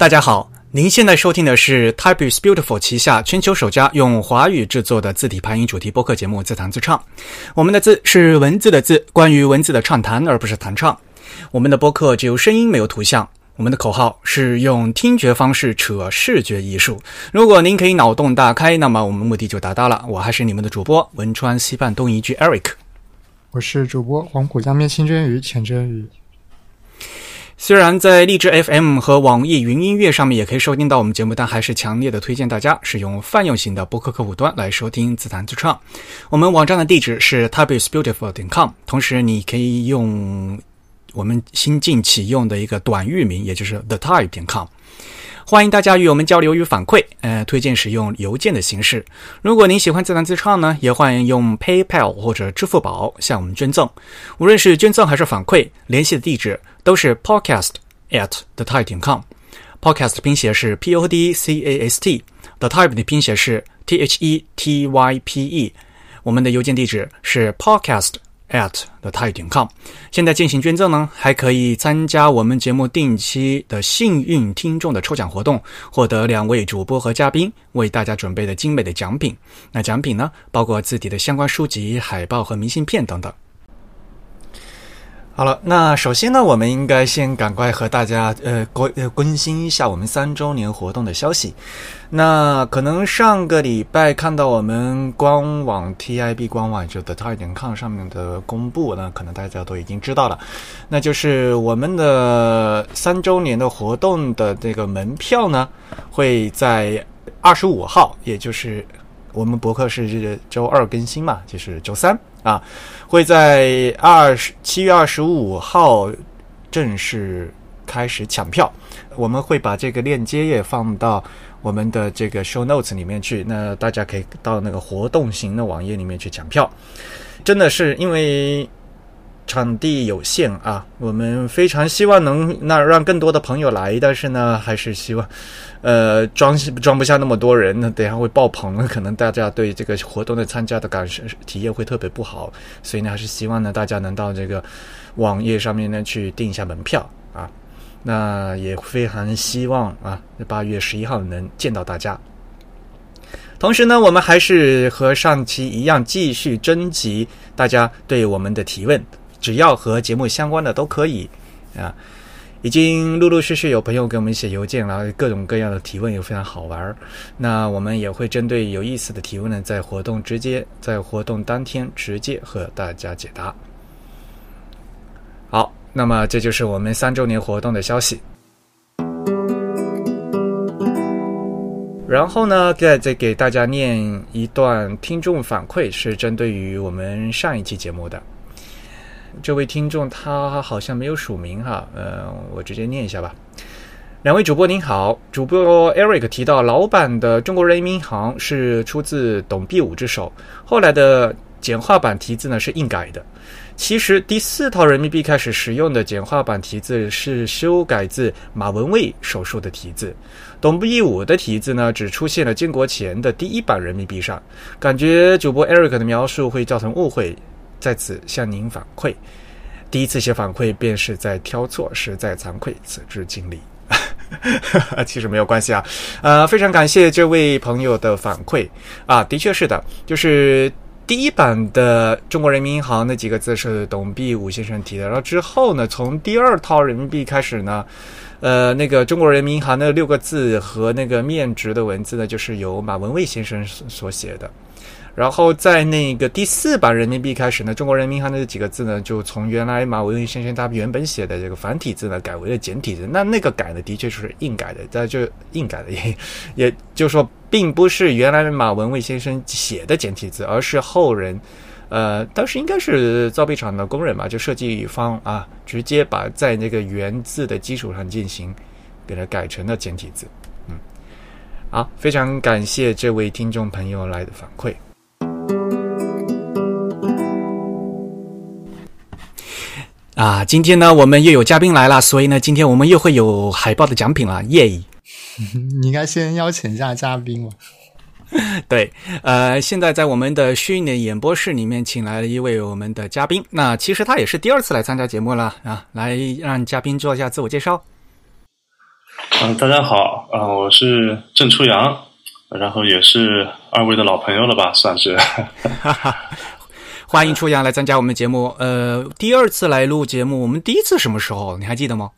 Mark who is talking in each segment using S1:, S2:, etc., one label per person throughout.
S1: 大家好，您现在收听的是 Type is Beautiful 旗下全球首家用华语制作的字体排音主题播客节目《自弹自唱》。我们的字是文字的字，关于文字的畅谈，而不是弹唱。我们的播客只有声音，没有图像。我们的口号是用听觉方式扯视觉艺术。如果您可以脑洞大开，那么我们目的就达到了。我还是你们的主播汶川西半东一句 Eric，
S2: 我是主播黄浦江面清蒸鱼浅蒸鱼。
S1: 虽然在荔枝 FM 和网易云音乐上面也可以收听到我们节目，但还是强烈的推荐大家使用泛用型的播客客户端来收听自弹自唱。我们网站的地址是 tabisbeautiful 点 com，同时你可以用我们新近启用的一个短域名，也就是 the type 点 com。欢迎大家与我们交流与反馈，呃，推荐使用邮件的形式。如果您喜欢自弹自唱呢，也欢迎用 PayPal 或者支付宝向我们捐赠。无论是捐赠还是反馈，联系的地址都是 podcast at the type 点 com。podcast 拼写是 P O D C A S T，the type 的拼写是 T H E T Y P E。我们的邮件地址是 podcast。at the type 点 com，现在进行捐赠呢，还可以参加我们节目定期的幸运听众的抽奖活动，获得两位主播和嘉宾为大家准备的精美的奖品。那奖品呢，包括字体的相关书籍、海报和明信片等等。好了，那首先呢，我们应该先赶快和大家呃关呃更新一下我们三周年活动的消息。那可能上个礼拜看到我们官网 TIB 官网就 the type 点 com 上面的公布，那可能大家都已经知道了，那就是我们的三周年的活动的这个门票呢，会在二十五号，也就是我们博客是这个周二更新嘛，就是周三啊，会在二十七月二十五号正式开始抢票。我们会把这个链接也放到我们的这个 show notes 里面去，那大家可以到那个活动型的网页里面去抢票。真的是因为场地有限啊，我们非常希望能那让更多的朋友来，但是呢，还是希望呃装装不下那么多人，那等下会爆棚，可能大家对这个活动的参加的感受体验会特别不好，所以呢，还是希望呢大家能到这个网页上面呢去订一下门票啊。那也非常希望啊，八月十一号能见到大家。同时呢，我们还是和上期一样，继续征集大家对我们的提问，只要和节目相关的都可以啊。已经陆陆续续有朋友给我们写邮件了，各种各样的提问也非常好玩儿。那我们也会针对有意思的提问呢，在活动直接在活动当天直接和大家解答。好。那么这就是我们三周年活动的消息。然后呢，再再给大家念一段听众反馈，是针对于我们上一期节目的。这位听众他好像没有署名哈，呃，我直接念一下吧。两位主播您好，主播 Eric 提到老版的中国人民银行是出自董必武之手，后来的简化版题字呢是硬改的。其实第四套人民币开始使用的简化版题字是修改自马文蔚手术的题字，董必武的题字呢只出现了建国前的第一版人民币上，感觉主播 Eric 的描述会造成误会，在此向您反馈。第一次写反馈便是在挑错，实在惭愧，此致敬礼。其实没有关系啊，呃，非常感谢这位朋友的反馈啊，的确是的，就是。第一版的中国人民银行那几个字是董必武先生提的，然后之后呢，从第二套人民币开始呢，呃，那个中国人民银行的六个字和那个面值的文字呢，就是由马文蔚先生所写的。然后在那个第四版人民币开始呢，中国人民银行那几个字呢，就从原来马文蔚先生他原本写的这个繁体字呢，改为了简体字。那那个改呢，的确是硬改的，在就硬改的，也也就是说，并不是原来的马文蔚先生写的简体字，而是后人，呃，当时应该是造币厂的工人吧，就设计方啊，直接把在那个原字的基础上进行给它改成了简体字。嗯，好，非常感谢这位听众朋友来的反馈。啊，今天呢，我们又有嘉宾来了，所以呢，今天我们又会有海报的奖品了，耶！
S2: 你应该先邀请一下嘉宾嘛。
S1: 对，呃，现在在我们的虚拟演播室里面，请来了一位我们的嘉宾。那其实他也是第二次来参加节目了啊，来让嘉宾做一下自我介绍。
S3: 嗯，大家好，啊，我是郑初阳，然后也是二位的老朋友了吧，算是。
S1: 欢迎初阳来参加我们的节目。呃，第二次来录节目，我们第一次什么时候？你还记得吗？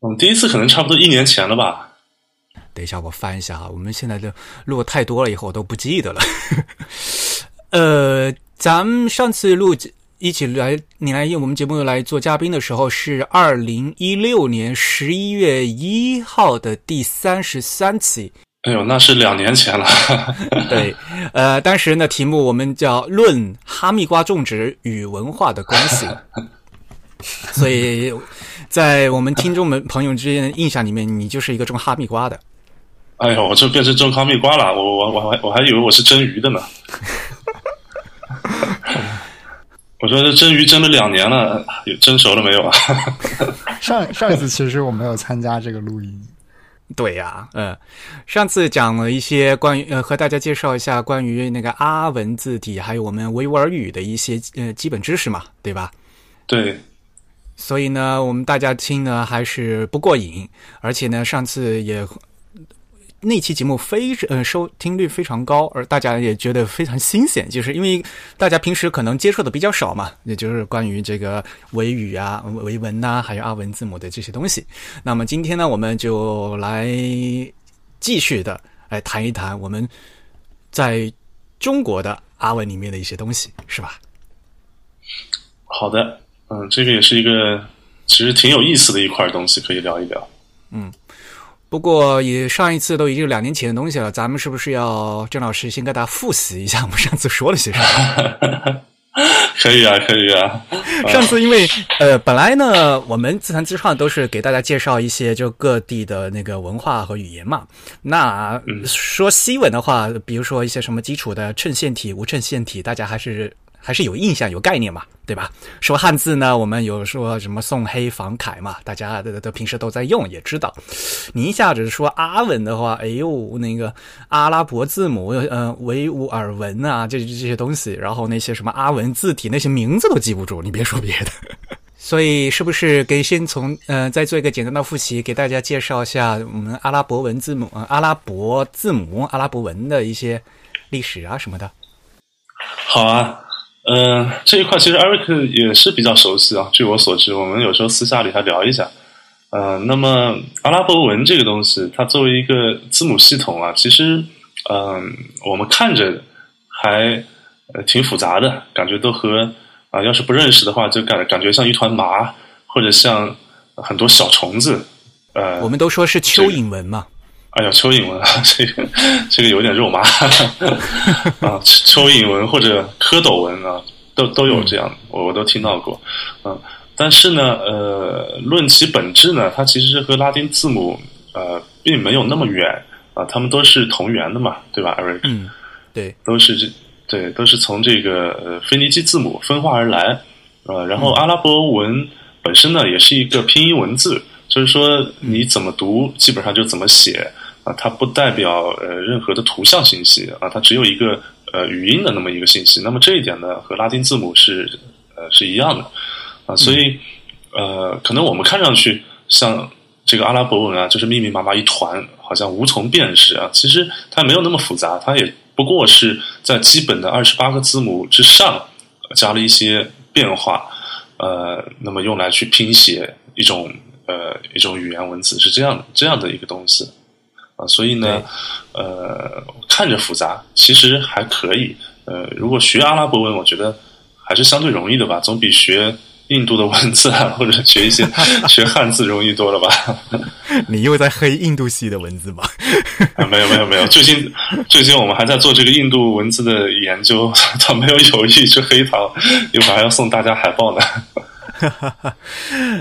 S3: 我们第一次可能差不多一年前了吧。
S1: 等一下，我翻一下啊。我们现在的录太多了，以后我都不记得了。呃，咱们上次录一起来，你来用我们节目来做嘉宾的时候，是二零一六年十一月一号的第三十三期。
S3: 哎呦，那是两年前了。
S1: 对，呃，当时呢题目我们叫《论哈密瓜种植与文化的关系 》，所以在我们听众们朋友之间的印象里面，你就是一个种哈密瓜的。
S3: 哎呦，我这变成种哈密瓜了，我我我还我还以为我是蒸鱼的呢。我说这蒸鱼蒸了两年了，蒸熟了没有啊？
S2: 上上一次其实我没有参加这个录音。
S1: 对呀，嗯，上次讲了一些关于呃，和大家介绍一下关于那个阿文字体，还有我们维吾尔语的一些呃基本知识嘛，对吧？
S3: 对。
S1: 所以呢，我们大家听呢还是不过瘾，而且呢，上次也。那期节目非呃收听率非常高，而大家也觉得非常新鲜，就是因为大家平时可能接触的比较少嘛，也就是关于这个维语啊、维文呐，还有阿文字母的这些东西。那么今天呢，我们就来继续的来谈一谈我们在中国的阿文里面的一些东西，是吧？
S3: 好的，嗯，这个也是一个其实挺有意思的一块东西，可以聊一聊。
S1: 嗯。不过，也上一次都已经两年前的东西了，咱们是不是要郑老师先给大家复习一下我们上次说了些什么？
S3: 可以啊，可以啊。
S1: 上次因为呃，本来呢，我们自弹自唱都是给大家介绍一些就各地的那个文化和语言嘛。那说西文的话，比如说一些什么基础的衬线体、无衬线体，大家还是。还是有印象、有概念嘛，对吧？说汉字呢，我们有说什么宋黑仿楷嘛，大家都都平时都在用，也知道。你一下子说阿文的话，哎呦，那个阿拉伯字母，呃，维吾尔文啊，这这些东西，然后那些什么阿文字体，那些名字都记不住，你别说别的。所以，是不是给先从呃，再做一个简单的复习，给大家介绍一下我们阿拉伯文字母、阿拉伯字母、阿拉伯文的一些历史啊什么的？
S3: 好啊。嗯，这一块其实 Eric 也是比较熟悉啊。据我所知，我们有时候私下里还聊一下。呃，那么阿拉伯文这个东西，它作为一个字母系统啊，其实，嗯，我们看着还呃挺复杂的，感觉都和啊，要是不认识的话，就感感觉像一团麻，或者像很多小虫子。呃，
S1: 我们都说是蚯蚓文嘛。
S3: 哎呀，蚯蚓纹啊，这个这个有点肉麻。啊，蚯蚓纹或者蝌蚪纹啊，都都有这样，我我都听到过，嗯，但是呢，呃，论其本质呢，它其实和拉丁字母呃并没有那么远。啊，它们都是同源的嘛，对吧，Eric？
S1: 嗯，对，
S3: 都是这对，都是从这个呃腓尼基字母分化而来，呃，然后阿拉伯文本身呢也是一个拼音文字。就是说，你怎么读，基本上就怎么写啊，它不代表呃任何的图像信息啊，它只有一个呃语音的那么一个信息。那么这一点呢，和拉丁字母是呃是一样的啊，所以呃，可能我们看上去像这个阿拉伯文啊，就是密密麻麻一团，好像无从辨识啊。其实它没有那么复杂，它也不过是在基本的二十八个字母之上加了一些变化，呃，那么用来去拼写一种。呃，一种语言文字是这样的，这样的一个东西啊，所以呢，呃，看着复杂，其实还可以。呃，如果学阿拉伯文，我觉得还是相对容易的吧，总比学印度的文字啊，或者学一些 学汉字容易多了吧？
S1: 你又在黑印度系的文字吗？
S3: 啊，没有没有没有，最近最近我们还在做这个印度文字的研究，他没有有意去黑它，一会儿还要送大家海报呢。
S1: 哈哈哈，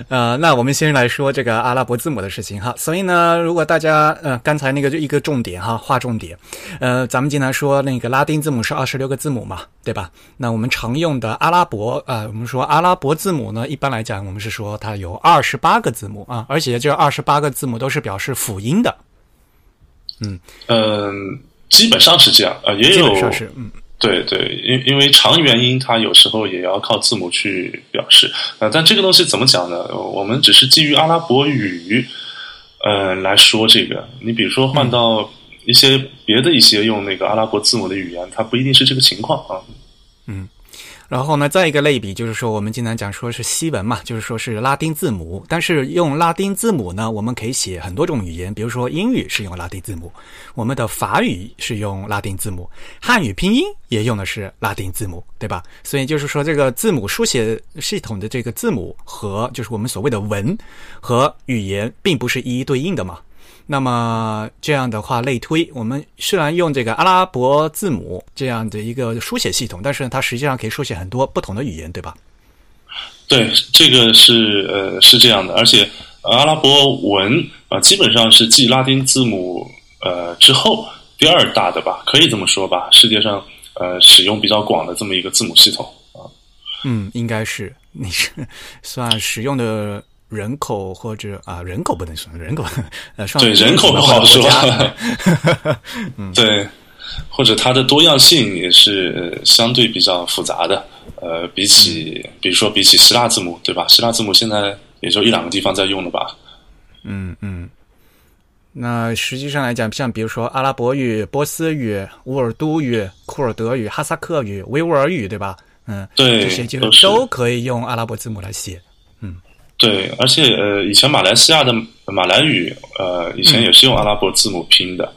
S1: 呃，那我们先来说这个阿拉伯字母的事情哈。所以呢，如果大家呃刚才那个就一个重点哈，划重点，呃，咱们经常说那个拉丁字母是二十六个字母嘛，对吧？那我们常用的阿拉伯啊，我们说阿拉伯字母呢，一般来讲我们是说它有二十八个字母啊，而且这二十八个字母都是表示辅音的。
S3: 嗯嗯，基本上是这样啊，也有
S1: 是嗯。
S3: 对对，因因为长元音它有时候也要靠字母去表示，呃，但这个东西怎么讲呢？我们只是基于阿拉伯语，呃来说这个。你比如说换到一些别的一些用那个阿拉伯字母的语言，它不一定是这个情况啊。
S1: 嗯。然后呢，再一个类比就是说，我们经常讲说是西文嘛，就是说是拉丁字母。但是用拉丁字母呢，我们可以写很多种语言，比如说英语是用拉丁字母，我们的法语是用拉丁字母，汉语拼音也用的是拉丁字母，对吧？所以就是说，这个字母书写系统的这个字母和就是我们所谓的文和语言，并不是一一对应的嘛。那么这样的话，类推，我们虽然用这个阿拉伯字母这样的一个书写系统，但是它实际上可以书写很多不同的语言，对吧？
S3: 对，这个是呃是这样的，而且阿拉伯文啊，基本上是继拉丁字母呃之后第二大的吧，可以这么说吧，世界上呃使用比较广的这么一个字母系统啊。
S1: 嗯，应该是你是算使用的。人口或者啊，人口不能说人口，呃，
S3: 对人口不好说，嗯对，或者它的多样性也是相对比较复杂的。呃，比起比如说比起希腊字母，对吧？希腊字母现在也就一两个地方在用了吧。
S1: 嗯嗯，那实际上来讲，像比如说阿拉伯语、波斯语、乌尔都语、库尔德语、哈萨克语、维吾尔语，对吧？嗯，
S3: 对，
S1: 这些就都可以用阿拉伯字母来写。
S3: 对，而且呃，以前马来西亚的马来语，呃，以前也是用阿拉伯字母拼的，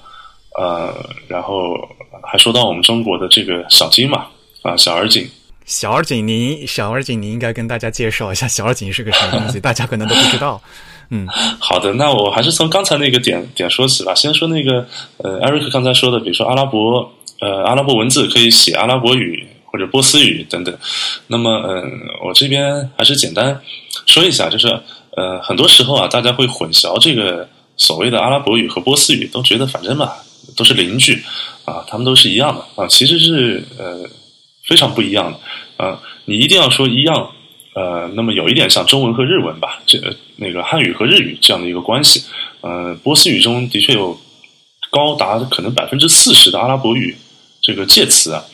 S3: 呃，然后还说到我们中国的这个小金嘛，啊，小而锦。
S1: 小而锦，你小而锦，你应该跟大家介绍一下小而锦是个什么东西，大家可能都不知道。嗯，
S3: 好的，那我还是从刚才那个点点说起吧。先说那个呃，艾瑞克刚才说的，比如说阿拉伯，呃，阿拉伯文字可以写阿拉伯语。或者波斯语等等，那么嗯，我这边还是简单说一下，就是呃，很多时候啊，大家会混淆这个所谓的阿拉伯语和波斯语，都觉得反正嘛都是邻居啊，他们都是一样的啊，其实是呃非常不一样的啊。你一定要说一样，呃，那么有一点像中文和日文吧，这那个汉语和日语这样的一个关系。呃，波斯语中的确有高达可能百分之四十的阿拉伯语这个介词啊。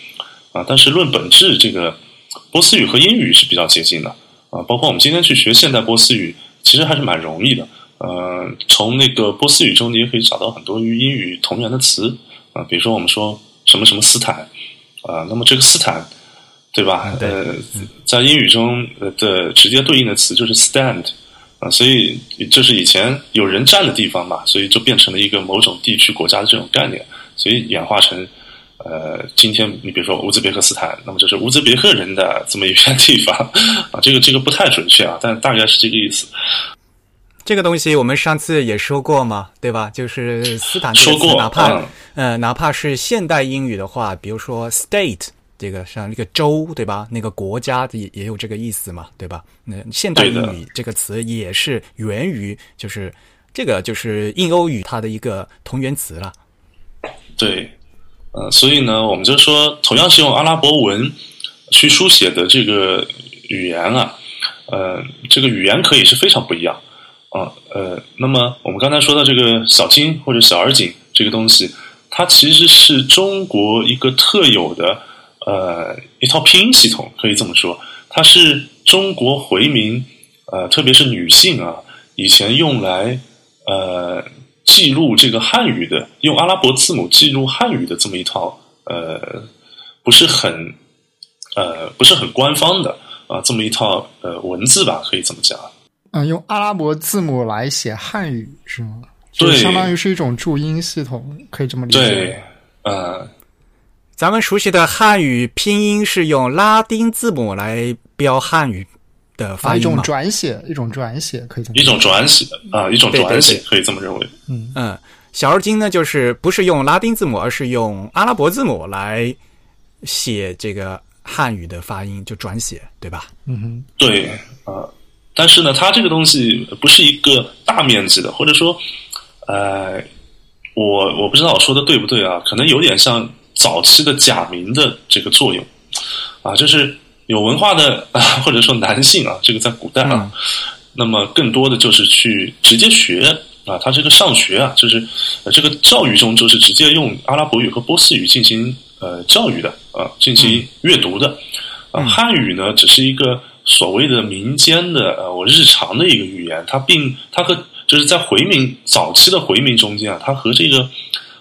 S3: 啊，但是论本质，这个波斯语和英语是比较接近的啊。包括我们今天去学现代波斯语，其实还是蛮容易的。呃，从那个波斯语中，你也可以找到很多与英语同源的词啊。比如说，我们说什么什么斯坦啊，那么这个斯坦，对吧？呃，在英语中的直接对应的词就是 stand 啊，所以就是以前有人站的地方嘛，所以就变成了一个某种地区国家的这种概念，所以演化成。呃，今天你比如说乌兹别克斯坦，那么就是乌兹别克人的这么一片地方 啊，这个这个不太准确啊，但大概是这个意思。
S1: 这个东西我们上次也说过嘛，对吧？就是斯坦
S3: 说过，
S1: 哪怕呃哪怕是现代英语的话，比如说 state 这个像那个州对吧？那个国家也也有这个意思嘛，对吧？那现代英语这个词也是源于就是这个就是印欧语它的一个同源词了。
S3: 对。呃，所以呢，我们就说，同样是用阿拉伯文去书写的这个语言啊，呃，这个语言可以是非常不一样啊。呃，那么我们刚才说的这个小金或者小而锦这个东西，它其实是中国一个特有的呃一套拼音系统，可以这么说，它是中国回民呃，特别是女性啊，以前用来呃。记录这个汉语的，用阿拉伯字母记录汉语的这么一套，呃，不是很，呃，不是很官方的啊，这么一套呃文字吧，可以这么讲。
S2: 嗯，用阿拉伯字母来写汉语是吗？对，相当于是一种注音系统，可以这么理解。
S3: 对，呃，
S1: 咱们熟悉的汉语拼音是用拉丁字母来标汉语。的发
S2: 音一种转写，一种转写，可以这么
S3: 一种转写啊，一种转写，可以这么认为。
S1: 嗯嗯，小而精呢，就是不是用拉丁字母，而是用阿拉伯字母来写这个汉语的发音，就转写，对吧？
S2: 嗯哼，
S3: 对啊。但是呢，它这个东西不是一个大面积的，或者说，呃，我我不知道我说的对不对啊？可能有点像早期的假名的这个作用啊，就是。有文化的啊，或者说男性啊，这个在古代啊，那么更多的就是去直接学啊，他这个上学啊，就是这个教育中就是直接用阿拉伯语和波斯语进行呃教育的啊，进行阅读的。啊，汉语呢只是一个所谓的民间的呃我日常的一个语言，它并它和就是在回民早期的回民中间啊，它和这个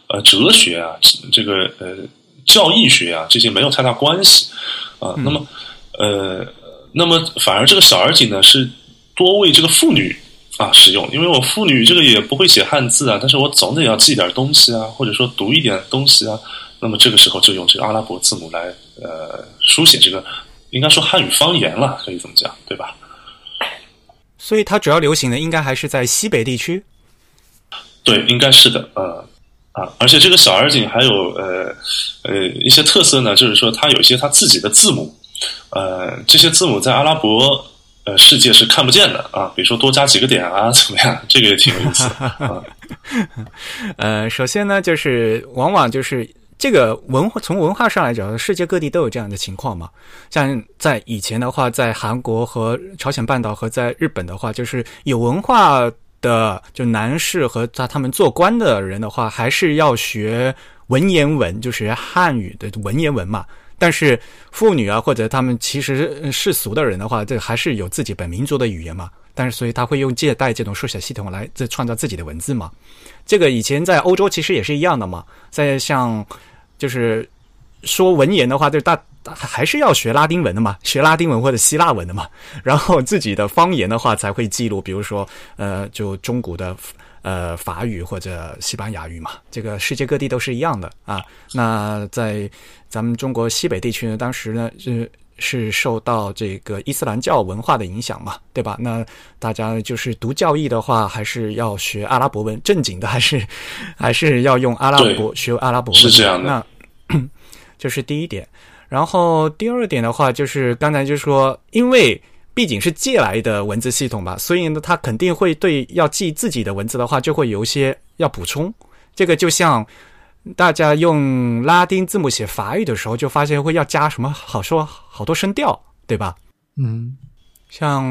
S3: 呃哲学啊，这个呃教义学啊这些没有太大关系。啊。那么呃，那么反而这个小儿锦呢是多为这个妇女啊使用，因为我妇女这个也不会写汉字啊，但是我总得要记点东西啊，或者说读一点东西啊。那么这个时候就用这个阿拉伯字母来呃书写这个，应该说汉语方言了，可以这么讲，对吧？
S1: 所以它主要流行的应该还是在西北地区。
S3: 对，应该是的，呃啊，而且这个小儿锦还有呃呃一些特色呢，就是说它有一些它自己的字母，呃，这些字母在阿拉伯呃世界是看不见的啊，比如说多加几个点啊，怎么样？这个也挺有意思。
S1: 呃，首先呢，就是往往就是。这个文化从文化上来讲，世界各地都有这样的情况嘛。像在以前的话，在韩国和朝鲜半岛和在日本的话，就是有文化的就男士和在他们做官的人的话，还是要学文言文，就是汉语的文言文嘛。但是妇女啊，或者他们其实世俗的人的话，这还是有自己本民族的语言嘛。但是所以他会用借贷这种书写系统来这创造自己的文字嘛。这个以前在欧洲其实也是一样的嘛，在像就是说文言的话，就大还是要学拉丁文的嘛，学拉丁文或者希腊文的嘛，然后自己的方言的话才会记录，比如说呃，就中古的呃法语或者西班牙语嘛，这个世界各地都是一样的啊。那在咱们中国西北地区呢，当时呢是。是受到这个伊斯兰教文化的影响嘛，对吧？那大家就是读教义的话，还是要学阿拉伯文，正经的还是 还是要用阿拉伯学阿拉伯文。
S3: 是这样的。
S1: 那 这是第一点。然后第二点的话，就是刚才就说，因为毕竟是借来的文字系统吧，所以呢，他肯定会对要记自己的文字的话，就会有一些要补充。这个就像。大家用拉丁字母写法语的时候，就发现会要加什么好说好多声调，对吧？
S2: 嗯，
S1: 像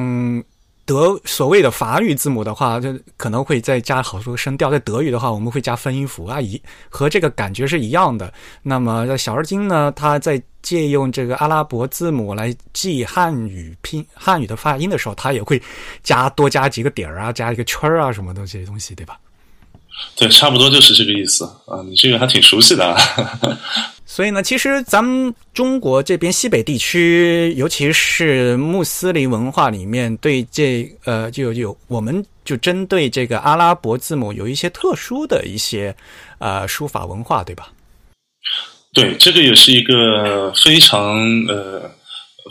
S1: 德所谓的法语字母的话，就可能会再加好多声调。在德语的话，我们会加分音符啊，一和这个感觉是一样的。那么小而精呢，它在借用这个阿拉伯字母来记汉语拼汉语的发音的时候，它也会加多加几个点儿啊，加一个圈儿啊，什么的这些东西，对吧？
S3: 对，差不多就是这个意思啊！你这个还挺熟悉的啊。
S1: 所以呢，其实咱们中国这边西北地区，尤其是穆斯林文化里面，对这呃，就有我们就针对这个阿拉伯字母有一些特殊的一些呃书法文化，对吧？
S3: 对，这个也是一个非常呃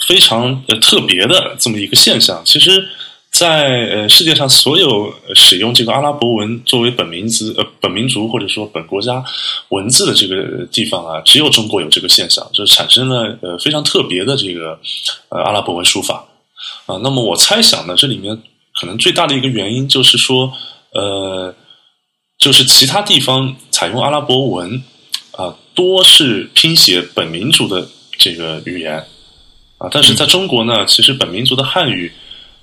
S3: 非常呃特别的这么一个现象。其实。在呃世界上所有使用这个阿拉伯文作为本民族呃本民族或者说本国家文字的这个地方啊，只有中国有这个现象，就是产生了呃非常特别的这个呃阿拉伯文书法啊。那么我猜想呢，这里面可能最大的一个原因就是说，呃，就是其他地方采用阿拉伯文啊，多是拼写本民族的这个语言啊，但是在中国呢，其实本民族的汉语。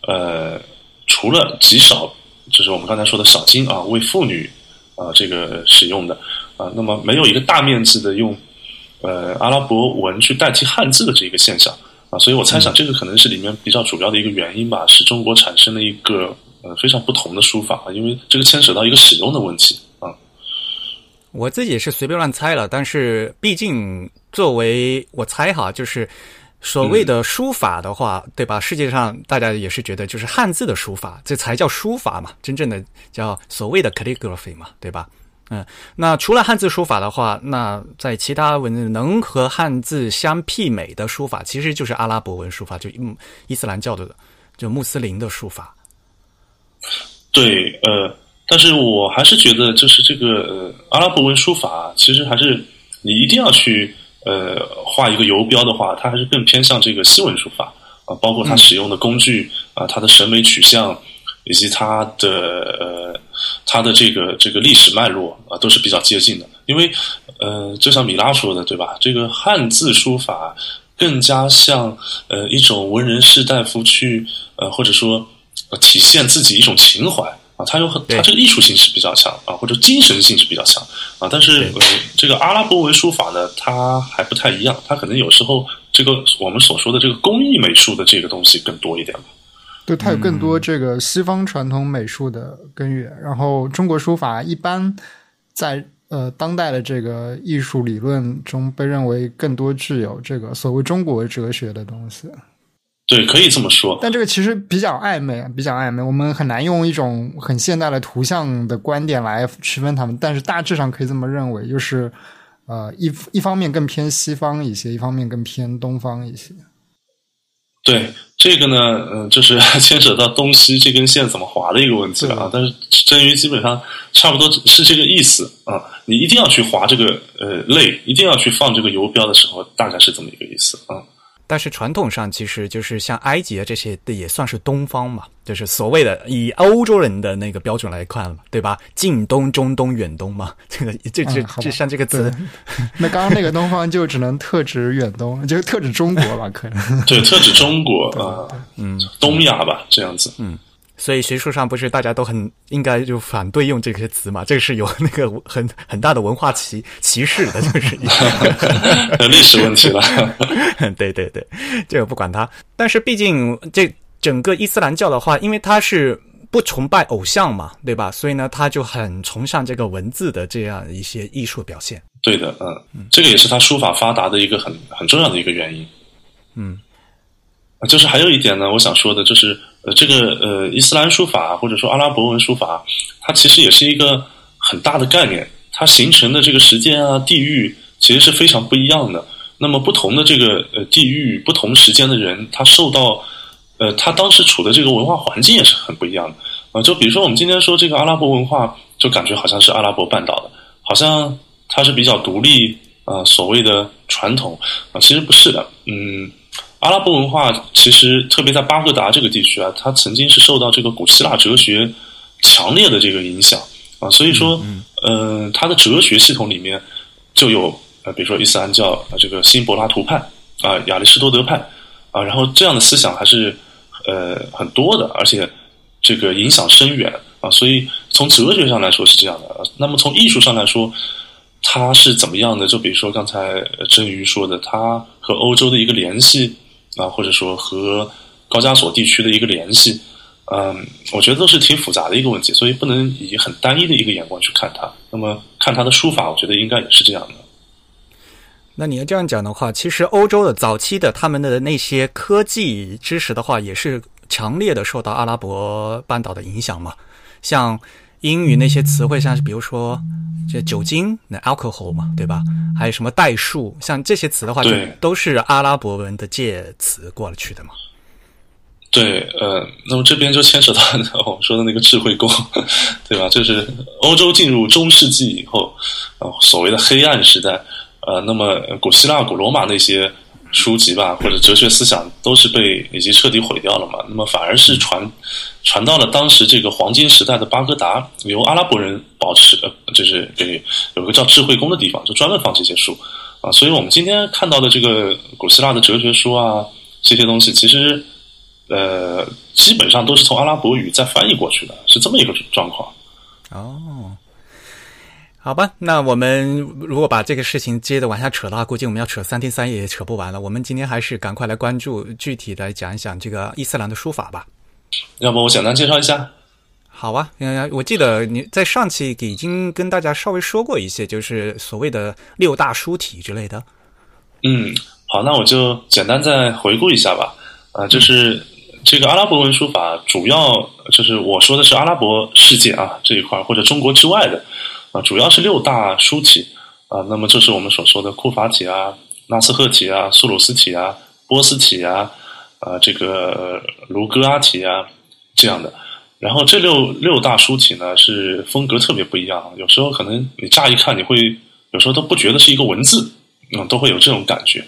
S3: 呃，除了极少，就是我们刚才说的少金啊，为妇女啊这个使用的啊，那么没有一个大面积的用呃阿拉伯文去代替汉字的这个现象啊，所以我猜想这个可能是里面比较主要的一个原因吧，使中国产生了一个呃非常不同的书法，因为这个牵扯到一个使用的问题啊。
S1: 我自己是随便乱猜了，但是毕竟作为我猜哈，就是。所谓的书法的话，对吧？世界上大家也是觉得，就是汉字的书法，这才叫书法嘛，真正的叫所谓的 calligraphy 嘛，对吧？嗯，那除了汉字书法的话，那在其他文字能和汉字相媲美的书法，其实就是阿拉伯文书法，就伊斯兰教的，就穆斯林的书法。
S3: 对，呃，但是我还是觉得，就是这个阿拉伯文书法，其实还是你一定要去。呃，画一个游标的话，它还是更偏向这个西文书法啊，包括它使用的工具啊，它的审美取向以及它的呃，它的这个这个历史脉络啊，都是比较接近的。因为呃，就像米拉说的，对吧？这个汉字书法更加像呃一种文人士大夫去呃，或者说体现自己一种情怀。啊，它有很，它这个艺术性是比较强啊，或者精神性是比较强啊。但是，呃，这个阿拉伯文书法呢，它还不太一样，它可能有时候这个我们所说的这个工艺美术的这个东西更多一点吧。
S2: 对它有更多这个西方传统美术的根源，然后中国书法一般在呃当代的这个艺术理论中被认为更多具有这个所谓中国哲学的东西。
S3: 对，可以这么说。
S2: 但这个其实比较暧昧，比较暧昧，我们很难用一种很现代的图像的观点来区分他们。但是大致上可以这么认为，就是呃一一方面更偏西方一些，一方面更偏东方一些。
S3: 对这个呢，嗯，就是 牵扯到东西这根线怎么划的一个问题了啊。但是真鱼基本上差不多是这个意思啊。你一定要去划这个呃类，一定要去放这个游标的时候，大概是这么一个意思啊。
S1: 但是传统上，其实就是像埃及啊这些的也算是东方嘛，就是所谓的以欧洲人的那个标准来看嘛，对吧？近东、中东、远东嘛，这个这这这像这个词。
S2: 那刚刚那个东方就只能特指远东，就特指中国吧？可能
S3: 对，特指中国啊，嗯，东亚吧，这样子，
S1: 嗯。所以学术上不是大家都很应该就反对用这些词嘛？这个是有那个很很大的文化歧歧视的，就是
S3: 历史问题了。
S1: 对对对，这个不管它。但是毕竟这整个伊斯兰教的话，因为它是不崇拜偶像嘛，对吧？所以呢，他就很崇尚这个文字的这样一些艺术表现。
S3: 对的，嗯，这个也是他书法发达的一个很很重要的一个原因。
S1: 嗯。
S3: 就是还有一点呢，我想说的，就是呃，这个呃，伊斯兰书法或者说阿拉伯文书法，它其实也是一个很大的概念，它形成的这个时间啊、地域其实是非常不一样的。那么不同的这个呃地域、不同时间的人，他受到呃他当时处的这个文化环境也是很不一样的啊。就比如说我们今天说这个阿拉伯文化，就感觉好像是阿拉伯半岛的，好像它是比较独立啊，所谓的传统啊，其实不是的，嗯。阿拉伯文化其实特别在巴格达这个地区啊，它曾经是受到这个古希腊哲学强烈的这个影响啊，所以说，嗯，它的哲学系统里面就有呃，比如说伊斯兰教啊，这个新柏拉图派啊，亚里士多德派啊，然后这样的思想还是呃很多的，而且这个影响深远啊，所以从哲学上来说是这样的。那么从艺术上来说，它是怎么样的？就比如说刚才真鱼说的，它和欧洲的一个联系。啊，或者说和高加索地区的一个联系，嗯，我觉得都是挺复杂的一个问题，所以不能以很单一的一个眼光去看它。那么看他的书法，我觉得应该也是这样的。
S1: 那你要这样讲的话，其实欧洲的早期的他们的那些科技知识的话，也是强烈的受到阿拉伯半岛的影响嘛，像。英语那些词汇，像是比如说这酒精，那 alcohol 嘛，对吧？还有什么代数，像这些词的话，就都是阿拉伯文的介词过了去的嘛。
S3: 对，呃，那么这边就牵扯到我们说的那个智慧宫，对吧？就是欧洲进入中世纪以后，呃，所谓的黑暗时代，呃，那么古希腊、古罗马那些。书籍吧，或者哲学思想都是被已经彻底毁掉了嘛？那么反而是传传到了当时这个黄金时代的巴格达，由阿拉伯人保持，呃，就是给有个叫智慧宫的地方，就专门放这些书啊。所以我们今天看到的这个古希腊的哲学书啊，这些东西其实呃基本上都是从阿拉伯语再翻译过去的，是这么一个状况。
S1: 哦。好吧，那我们如果把这个事情接着往下扯的话，估计我们要扯三天三夜也扯不完了。我们今天还是赶快来关注具体来讲一讲这个伊斯兰的书法吧。
S3: 要不我简单介绍一下？
S1: 好啊，嗯，我记得你在上期已经跟大家稍微说过一些，就是所谓的六大书体之类的。
S3: 嗯，好，那我就简单再回顾一下吧。啊，就是这个阿拉伯文书法，主要就是我说的是阿拉伯世界啊这一块，或者中国之外的。啊，主要是六大书体啊，那么这是我们所说的库法体啊、纳斯赫体啊、苏鲁斯体啊、波斯体啊、啊这个卢戈阿体啊这样的。然后这六六大书体呢，是风格特别不一样，有时候可能你乍一看你会有时候都不觉得是一个文字，嗯，都会有这种感觉。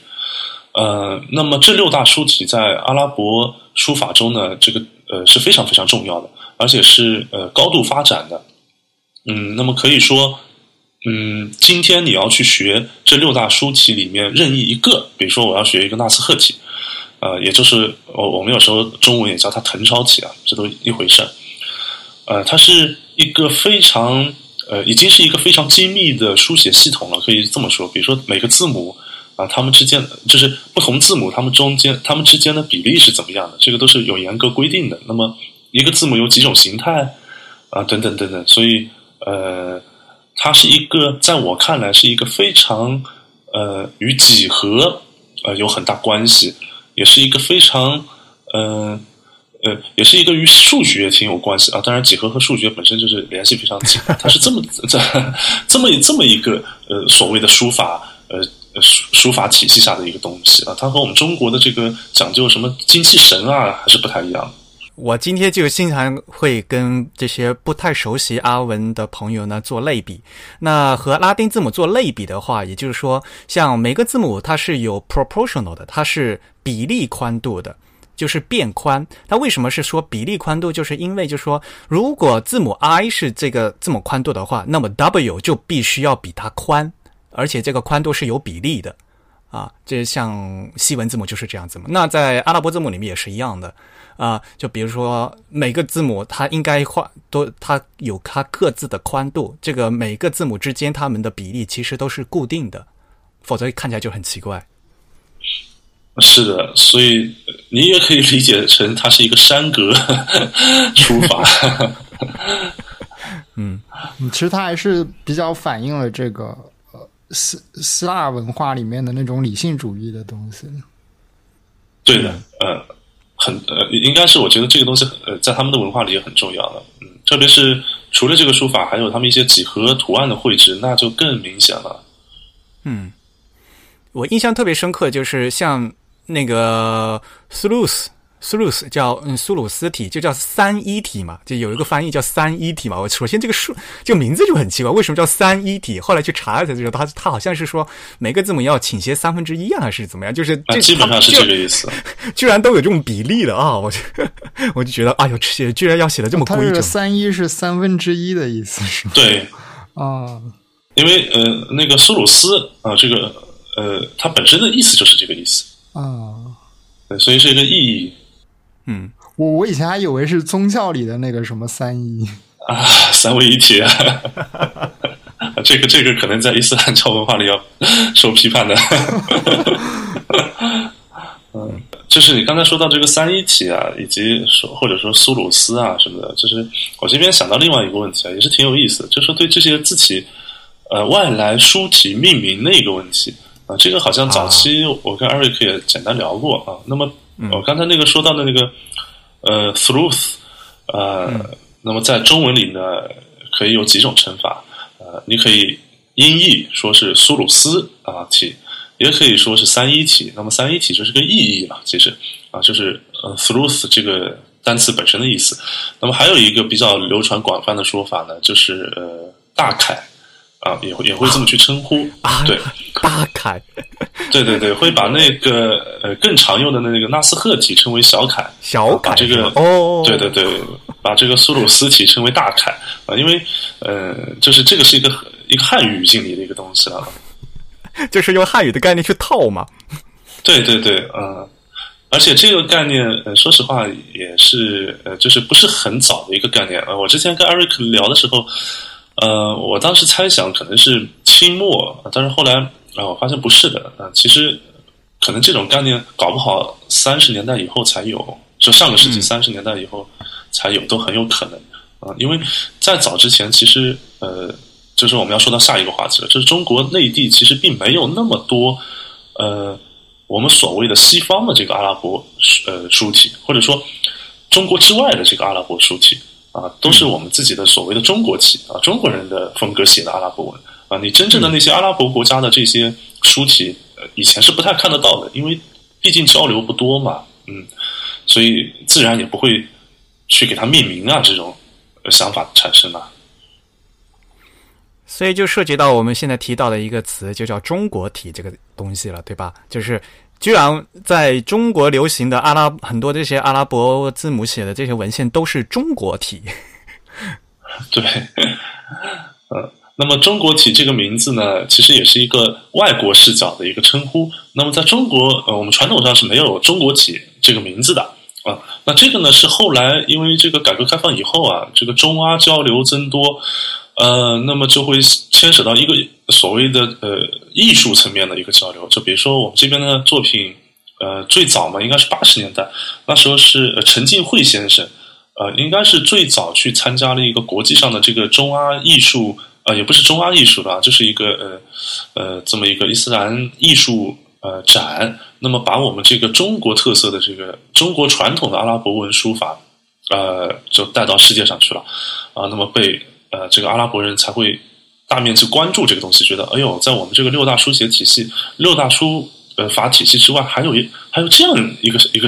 S3: 呃，那么这六大书体在阿拉伯书法中呢，这个呃是非常非常重要的，而且是呃高度发展的。嗯，那么可以说，嗯，今天你要去学这六大书体里面任意一个，比如说我要学一个纳斯赫体，呃，也就是我我们有时候中文也叫它誊抄体啊，这都一回事。呃，它是一个非常呃，已经是一个非常精密的书写系统了，可以这么说。比如说每个字母啊，它们之间就是不同字母，它们中间它们之间的比例是怎么样的？这个都是有严格规定的。那么一个字母有几种形态啊，等等等等。所以呃，它是一个在我看来是一个非常呃与几何呃有很大关系，也是一个非常嗯。呃，也是一个与数学挺有关系啊。当然，几何和数学本身就是联系非常紧。它是这么 这这么这么一个呃所谓的书法呃书书法体系下的一个东西啊。它和我们中国的这个讲究什么精气神啊，还是不太一样。
S1: 我今天就经常会跟这些不太熟悉阿文的朋友呢做类比。那和拉丁字母做类比的话，也就是说，像每个字母它是有 proportional 的，它是比例宽度的。就是变宽，它为什么是说比例宽度？就是因为，就是说，如果字母 i 是这个字母宽度的话，那么 w 就必须要比它宽，而且这个宽度是有比例的啊。这像西文字母就是这样子嘛。那在阿拉伯字母里面也是一样的啊。就比如说每个字母它应该宽都它有它各自的宽度，这个每个字母之间它们的比例其实都是固定的，否则看起来就很奇怪。
S3: 是的，所以你也可以理解成它是一个山格 书法。
S1: 嗯，
S2: 其实它还是比较反映了这个呃希希腊文化里面的那种理性主义的东西。
S3: 对的，呃，很呃，应该是我觉得这个东西呃，在他们的文化里也很重要的。嗯，特别是除了这个书法，还有他们一些几何图案的绘制，那就更明显了。
S1: 嗯，我印象特别深刻，就是像。那个苏鲁斯，苏鲁斯叫嗯苏鲁斯体，就叫三一体嘛，就有一个翻译叫三一体嘛。我首先这个数这个名字就很奇怪，为什么叫三一体？后来去查了才知道，他他好像是说每个字母要倾斜三分之一啊，还是怎么样？就是这
S3: 基本上是这个意思。
S1: 居然都有这种比例的啊！我就我就觉得，哎呦，写居然要写的这么规整。
S2: 三一是三分之一的意思是吗？
S3: 对
S2: 啊，
S3: 因为呃，那个苏鲁斯啊，这个呃，它本身的意思就是这个意思。
S2: 啊，
S3: 对，所以是一个意义。
S1: 嗯，
S2: 我我以前还以为是宗教里的那个什么三一
S3: 啊，三位一体啊，这个这个可能在伊斯兰教文化里要受批判的。嗯，就是你刚才说到这个三一体啊，以及说或者说苏鲁斯啊什么的，就是我这边想到另外一个问题啊，也是挺有意思的，就是说对这些字体呃外来书体命名的一个问题。啊，这个好像早期我跟艾瑞克也简单聊过啊。那么我刚才那个说到的那个呃，thruth，呃，那么在中文里呢，可以有几种称法。呃，你可以音译说是苏鲁斯啊体，也可以说是三一体。那么三一体就是个意义了，其实啊，就是呃，thruth 这个单词本身的意思。那么还有一个比较流传广泛的说法呢，就是呃，大楷。啊，也会也会这么去称呼
S1: 啊，
S3: 对，
S1: 大楷，
S3: 对对对，会把那个呃更常用的那个纳斯赫体称为小楷，
S1: 小
S3: 楷这个
S1: 哦，
S3: 对对对，把这个苏鲁斯体称为大楷啊，因为呃，就是这个是一个一个汉语语境里的一个东西了，
S1: 就是用汉语的概念去套嘛，
S3: 对对对，嗯，而且这个概念，呃，说实话也是呃，就是不是很早的一个概念。啊，我之前跟艾瑞克聊的时候。呃，我当时猜想可能是清末，但是后来啊，我发现不是的。啊，其实可能这种概念搞不好三十年代以后才有，就上个世纪三十年代以后才有，都很有可能啊。因为在早之前，其实呃，就是我们要说到下一个话题了，就是中国内地其实并没有那么多呃，我们所谓的西方的这个阿拉伯呃书体，或者说中国之外的这个阿拉伯书体。啊，都是我们自己的所谓的中国体啊，中国人的风格写的阿拉伯文啊。你真正的那些阿拉伯国家的这些书体，呃，以前是不太看得到的，因为毕竟交流不多嘛，嗯，所以自然也不会去给它命名啊，这种想法产生了。
S1: 所以就涉及到我们现在提到的一个词，就叫中国体这个东西了，对吧？就是。居然在中国流行的阿拉很多这些阿拉伯字母写的这些文献都是中国体，
S3: 对，呃，那么中国体这个名字呢，其实也是一个外国视角的一个称呼。那么在中国，呃，我们传统上是没有中国体这个名字的啊。那这个呢，是后来因为这个改革开放以后啊，这个中阿交流增多，呃，那么就会牵扯到一个所谓的呃艺术层面的一个交流。就比如说我们这边的作品，呃，最早嘛，应该是八十年代，那时候是陈进慧先生，呃，应该是最早去参加了一个国际上的这个中阿艺术，呃，也不是中阿艺术吧，就是一个呃呃这么一个伊斯兰艺术呃展。那么把我们这个中国特色的这个中国传统的阿拉伯文书法，呃，就带到世界上去了啊。那么被呃这个阿拉伯人才会大面积关注这个东西，觉得哎呦，在我们这个六大书写体系、六大书呃法体系之外，还有一还有这样一个一个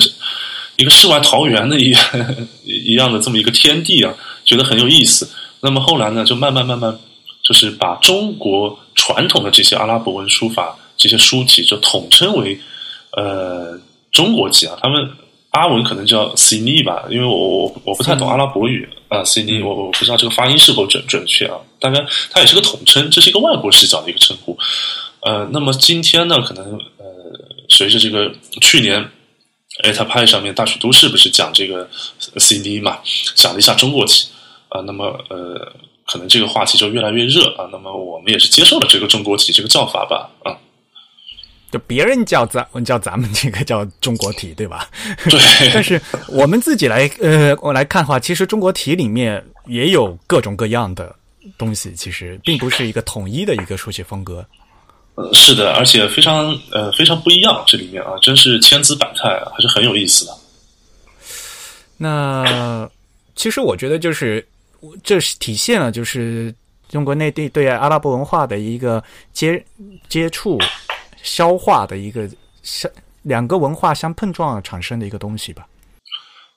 S3: 一个世外桃源的一 一样的这么一个天地啊，觉得很有意思。那么后来呢，就慢慢慢慢就是把中国传统的这些阿拉伯文书法这些书体就统称为。呃，中国籍啊，他们阿文可能叫 c i n 吧，因为我我我不太懂阿拉伯语啊 c i n 我我不知道这个发音是否准准确啊，大概它也是个统称，这是一个外国视角的一个称呼。呃，那么今天呢，可能呃，随着这个去年 a a p 上面大曲都市不是讲这个 c i n 嘛，讲了一下中国籍啊，那么呃，可能这个话题就越来越热啊，那么我们也是接受了这个中国籍这个叫法吧啊。
S1: 就别人叫咱，我叫咱们这个叫中国体，对吧？
S3: 对。
S1: 但是我们自己来，呃，我来看的话，其实中国体里面也有各种各样的东西，其实并不是一个统一的一个书写风格。
S3: 是的，而且非常呃非常不一样，这里面啊，真是千姿百态，还是很有意思的。
S1: 那其实我觉得，就是这是体现了就是中国内地对阿拉伯文化的一个接接触。消化的一个相两个文化相碰撞产生的一个东西吧。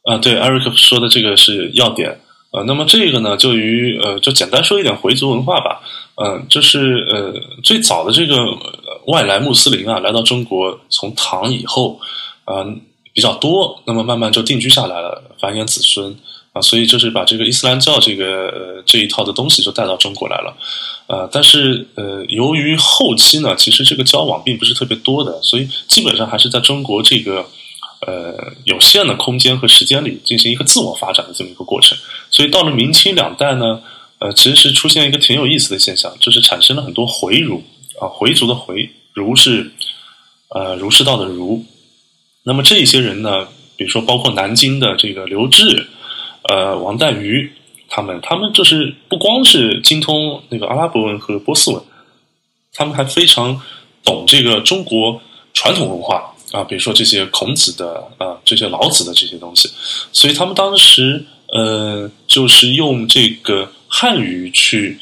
S3: 啊，对，艾瑞克说的这个是要点。呃，那么这个呢，就于呃，就简单说一点回族文化吧。嗯，就是呃，最早的这个外来穆斯林啊，来到中国，从唐以后，嗯，比较多，那么慢慢就定居下来了，繁衍子孙所以就是把这个伊斯兰教这个这一套的东西就带到中国来了。呃，但是呃，由于后期呢，其实这个交往并不是特别多的，所以基本上还是在中国这个呃有限的空间和时间里进行一个自我发展的这么一个过程。所以到了明清两代呢，呃，其实是出现一个挺有意思的现象，就是产生了很多回儒啊，回族的回儒是呃儒释道的儒。那么这些人呢，比如说包括南京的这个刘志，呃，王岱瑜。他们，他们就是不光是精通那个阿拉伯文和波斯文，他们还非常懂这个中国传统文化啊，比如说这些孔子的啊，这些老子的这些东西，所以他们当时呃，就是用这个汉语去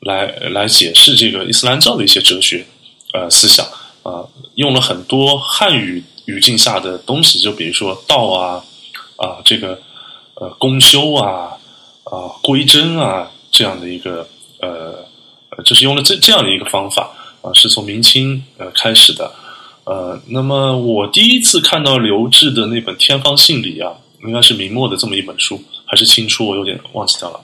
S3: 来来解释这个伊斯兰教的一些哲学呃思想啊，用了很多汉语语境下的东西，就比如说道啊啊，这个呃公修啊。啊，归真啊，这样的一个呃，就是用了这这样的一个方法啊，是从明清呃开始的呃，那么我第一次看到刘志的那本《天方信理》啊，应该是明末的这么一本书，还是清初，我有点忘记掉了。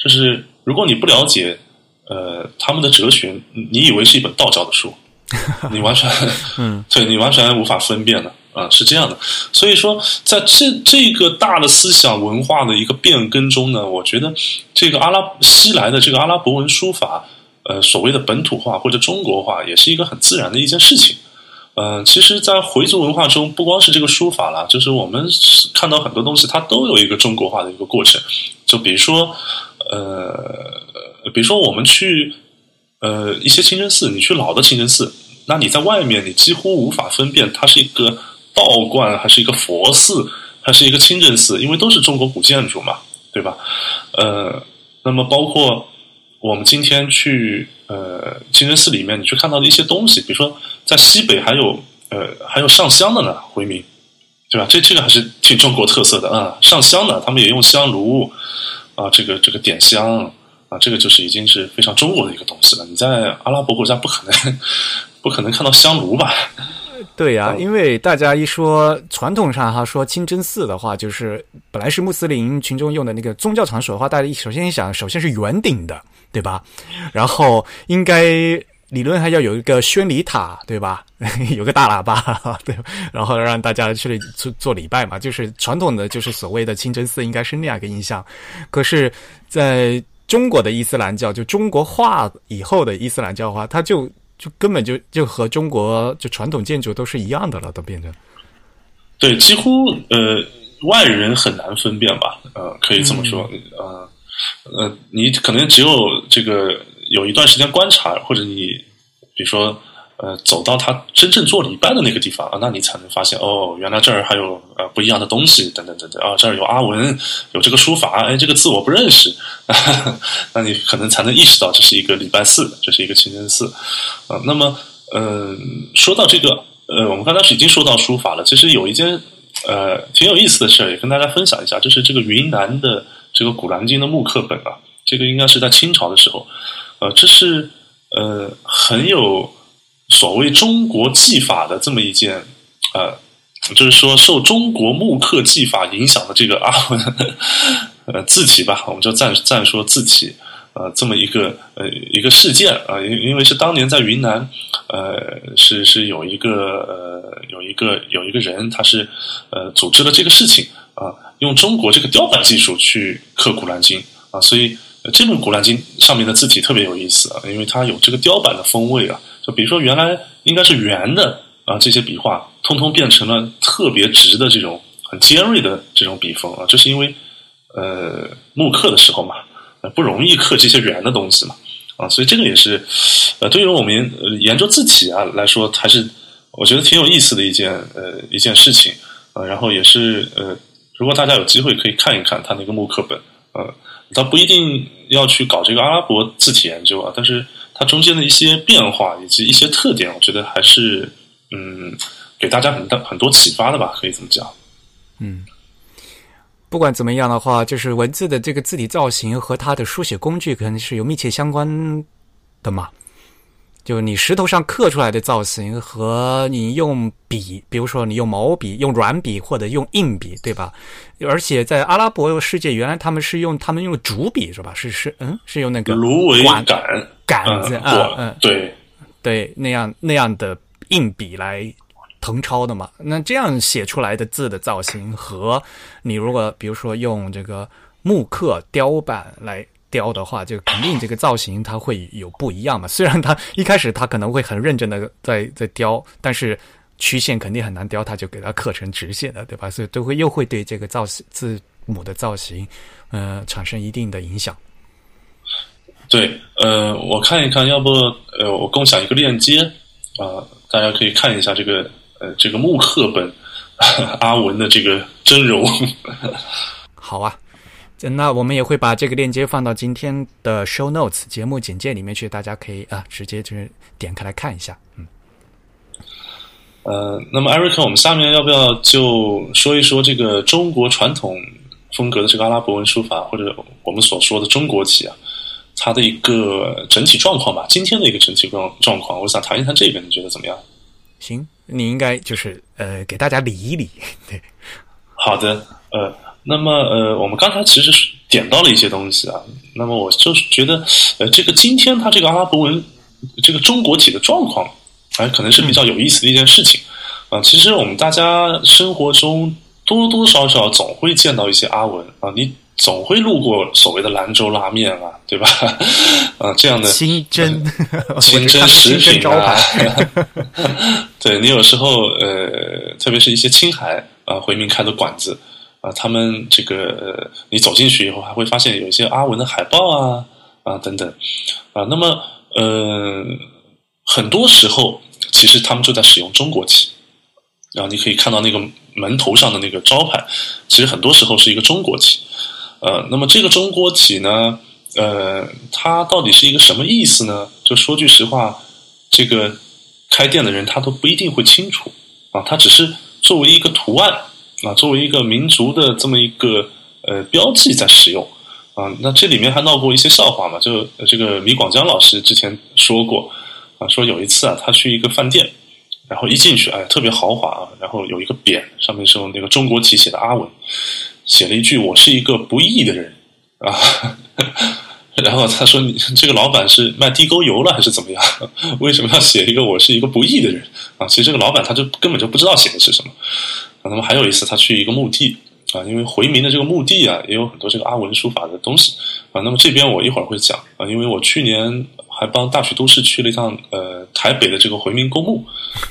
S3: 就是如果你不了解呃他们的哲学，你以为是一本道教的书，你完全 嗯，对你完全无法分辨的。啊，是这样的，所以说，在这这个大的思想文化的一个变更中呢，我觉得这个阿拉西来的这个阿拉伯文书法，呃，所谓的本土化或者中国化，也是一个很自然的一件事情。嗯，其实，在回族文化中，不光是这个书法啦，就是我们看到很多东西，它都有一个中国化的一个过程。就比如说，呃，比如说我们去呃一些清真寺，你去老的清真寺，那你在外面，你几乎无法分辨它是一个。道观还是一个佛寺，还是一个清真寺，因为都是中国古建筑嘛，对吧？呃，那么包括我们今天去呃清真寺里面，你去看到的一些东西，比如说在西北还有呃还有上香的呢，回民，对吧？这这个还是挺中国特色的啊，上香的，他们也用香炉啊，这个这个点香啊，这个就是已经是非常中国的一个东西了。你在阿拉伯国家不可能不可能看到香炉吧？
S1: 对呀，因为大家一说传统上哈说清真寺的话，就是本来是穆斯林群众用的那个宗教场所的话，大家首先一想，首先是圆顶的，对吧？然后应该理论还要有一个宣礼塔，对吧？有个大喇叭，对，然后让大家去做做礼拜嘛，就是传统的就是所谓的清真寺应该是那样一个印象。可是，在中国的伊斯兰教，就中国化以后的伊斯兰教的话，它就就根本就就和中国就传统建筑都是一样的了，都变成。
S3: 对，几乎呃外人很难分辨吧？呃，可以这么说。呃呃，你可能只有这个有一段时间观察，或者你比如说。呃，走到他真正做礼拜的那个地方啊，那你才能发现哦，原来这儿还有呃不一样的东西，等等等等啊，这儿有阿文，有这个书法，哎，这个字我不认识，那你可能才能意识到这是一个礼拜四，这是一个清真寺啊。那么，嗯，说到这个，呃，我们刚才是已经说到书法了，其实有一件呃挺有意思的事儿，也跟大家分享一下，就是这个云南的这个《古兰经》的木刻本啊，这个应该是在清朝的时候，呃，这是呃很有。所谓中国技法的这么一件，呃，就是说受中国木刻技法影响的这个阿文，呃，字体吧，我们就暂暂说字体，呃，这么一个呃一个事件啊，因因为是当年在云南，呃，是是有一个呃有一个有一个人，他是呃组织了这个事情啊，用中国这个雕版技术去刻《古兰经》啊，所以这本《古兰经》上面的字体特别有意思啊，因为它有这个雕版的风味啊。就比如说，原来应该是圆的啊，这些笔画通通变成了特别直的这种很尖锐的这种笔锋啊，这是因为呃木刻的时候嘛，不容易刻这些圆的东西嘛啊，所以这个也是呃对于我们研究字体啊来说，还是我觉得挺有意思的一件呃一件事情啊，然后也是呃，如果大家有机会可以看一看他那个木刻本呃，他不一定要去搞这个阿拉伯字体研究啊，但是。它中间的一些变化以及一些特点，我觉得还是嗯，给大家很大很多启发的吧，可以这么讲。
S1: 嗯，不管怎么样的话，就是文字的这个字体造型和它的书写工具肯定是有密切相关的嘛。就你石头上刻出来的造型和你用笔，比如说你用毛笔、用软笔或者用硬笔，对吧？而且在阿拉伯世界，原来他们是用他们用竹笔是吧？是是嗯，是用那个
S3: 芦苇杆
S1: 杆子啊，嗯，
S3: 对
S1: 对，那样那样的硬笔来誊抄的嘛。那这样写出来的字的造型和你如果比如说用这个木刻雕版来。雕的话，就肯定这个造型它会有不一样嘛。虽然他一开始他可能会很认真的在在雕，但是曲线肯定很难雕，他就给它刻成直线的，对吧？所以都会又会对这个造型字母的造型，呃，产生一定的影响。
S3: 对，呃，我看一看，要不呃，我共享一个链接啊，大家可以看一下这个呃这个木刻本阿文的这个真容。
S1: 好啊。那我们也会把这个链接放到今天的 show notes 节目简介里面去，大家可以啊直接就是点开来看一下。嗯，
S3: 呃，那么艾瑞克，我们下面要不要就说一说这个中国传统风格的这个阿拉伯文书法，或者我们所说的中国体啊，它的一个整体状况吧？今天的一个整体状状况，我想谈一谈这个，你觉得怎么样？
S1: 行，你应该就是呃给大家理一理。对，
S3: 好的，呃。那么，呃，我们刚才其实是点到了一些东西啊。那么，我就是觉得，呃，这个今天它这个阿拉伯文，这个中国体的状况，哎，可能是比较有意思的一件事情啊。其实我们大家生活中多多少少总会见到一些阿文啊，你总会路过所谓的兰州拉面啊，对吧？啊，这样的
S1: 清真
S3: 清真食品啊，对你有时候呃，特别是一些青海啊回民开的馆子。啊，他们这个你走进去以后，还会发现有一些阿文的海报啊啊等等啊。那么，呃，很多时候其实他们就在使用中国旗。然后你可以看到那个门头上的那个招牌，其实很多时候是一个中国旗。呃，那么这个中国旗呢，呃，它到底是一个什么意思呢？就说句实话，这个开店的人他都不一定会清楚啊，他只是作为一个图案。啊，作为一个民族的这么一个呃标记在使用啊，那这里面还闹过一些笑话嘛？就这个米广江老师之前说过啊，说有一次啊，他去一个饭店，然后一进去，哎，特别豪华啊，然后有一个匾，上面是用那个中国体写的阿文，写了一句“我是一个不义的人”啊，然后他说：“你这个老板是卖地沟油了还是怎么样？为什么要写一个‘我是一个不义的人’啊？”其实这个老板他就根本就不知道写的是什么。那么还有一次，他去一个墓地啊，因为回民的这个墓地啊，也有很多这个阿文书法的东西啊。那么这边我一会儿会讲啊，因为我去年还帮大学都市去了一趟呃台北的这个回民公墓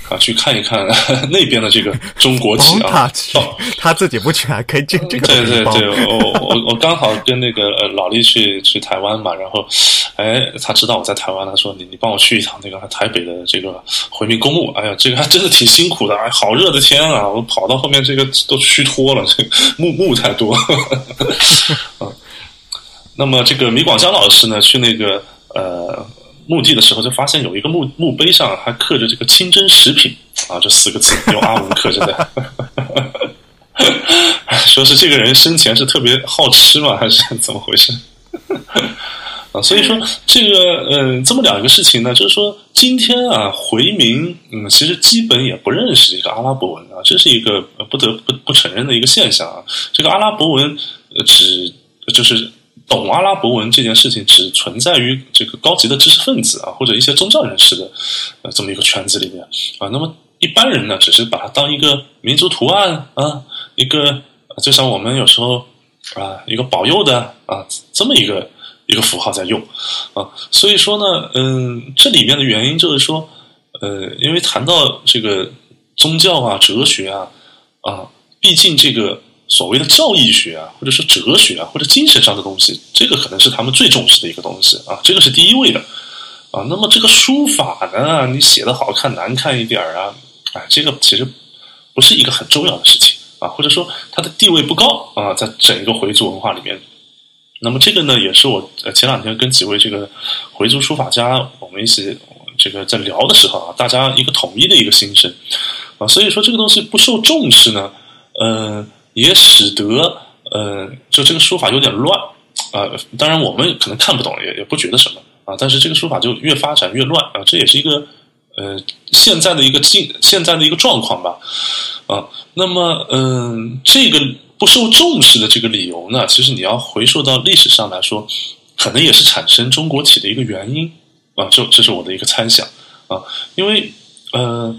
S3: 啊，去看一看 那边的这个中国旗啊。
S1: 他去，他自己不去还可以进这个。
S3: 对对对，我我我刚好跟那个呃老李去去台湾嘛，然后哎他知道我在台湾，他说你你帮我去一趟那个台北的这个回民公墓。哎呀，这个还真的挺辛苦的，哎，好热的天啊，我跑到后面这个都虚脱了，这个。木木太多，啊，那么这个米广江老师呢，去那个呃墓地的时候，就发现有一个墓墓碑上还刻着这个“清真食品”啊这四个字，用阿文刻着的，说是这个人生前是特别好吃嘛，还是怎么回事？啊，所以说这个嗯，这么两个事情呢，就是说今天啊，回民嗯，其实基本也不认识这个阿拉伯文啊，这是一个不得不不承认的一个现象啊。这个阿拉伯文呃只就是懂阿拉伯文这件事情，只存在于这个高级的知识分子啊，或者一些宗教人士的呃这么一个圈子里面啊。那么一般人呢，只是把它当一个民族图案啊，一个就像我们有时候啊，一个保佑的啊这么一个。一个符号在用，啊，所以说呢，嗯，这里面的原因就是说，呃，因为谈到这个宗教啊、哲学啊，啊，毕竟这个所谓的教义学啊，或者是哲学啊，或者精神上的东西，这个可能是他们最重视的一个东西啊，这个是第一位的，啊，那么这个书法呢，你写的好看难看一点啊，哎，这个其实不是一个很重要的事情啊，或者说它的地位不高啊，在整个回族文化里面。那么这个呢，也是我前两天跟几位这个回族书法家，我们一起这个在聊的时候啊，大家一个统一的一个心声啊，所以说这个东西不受重视呢，呃，也使得呃，就这个书法有点乱啊。当然我们可能看不懂，也也不觉得什么啊，但是这个书法就越发展越乱啊，这也是一个呃现在的一个境，现在的一个状况吧啊。那么嗯，这个。不受重视的这个理由呢，其实你要回溯到历史上来说，可能也是产生中国体的一个原因啊，这这是我的一个猜想啊，因为呃，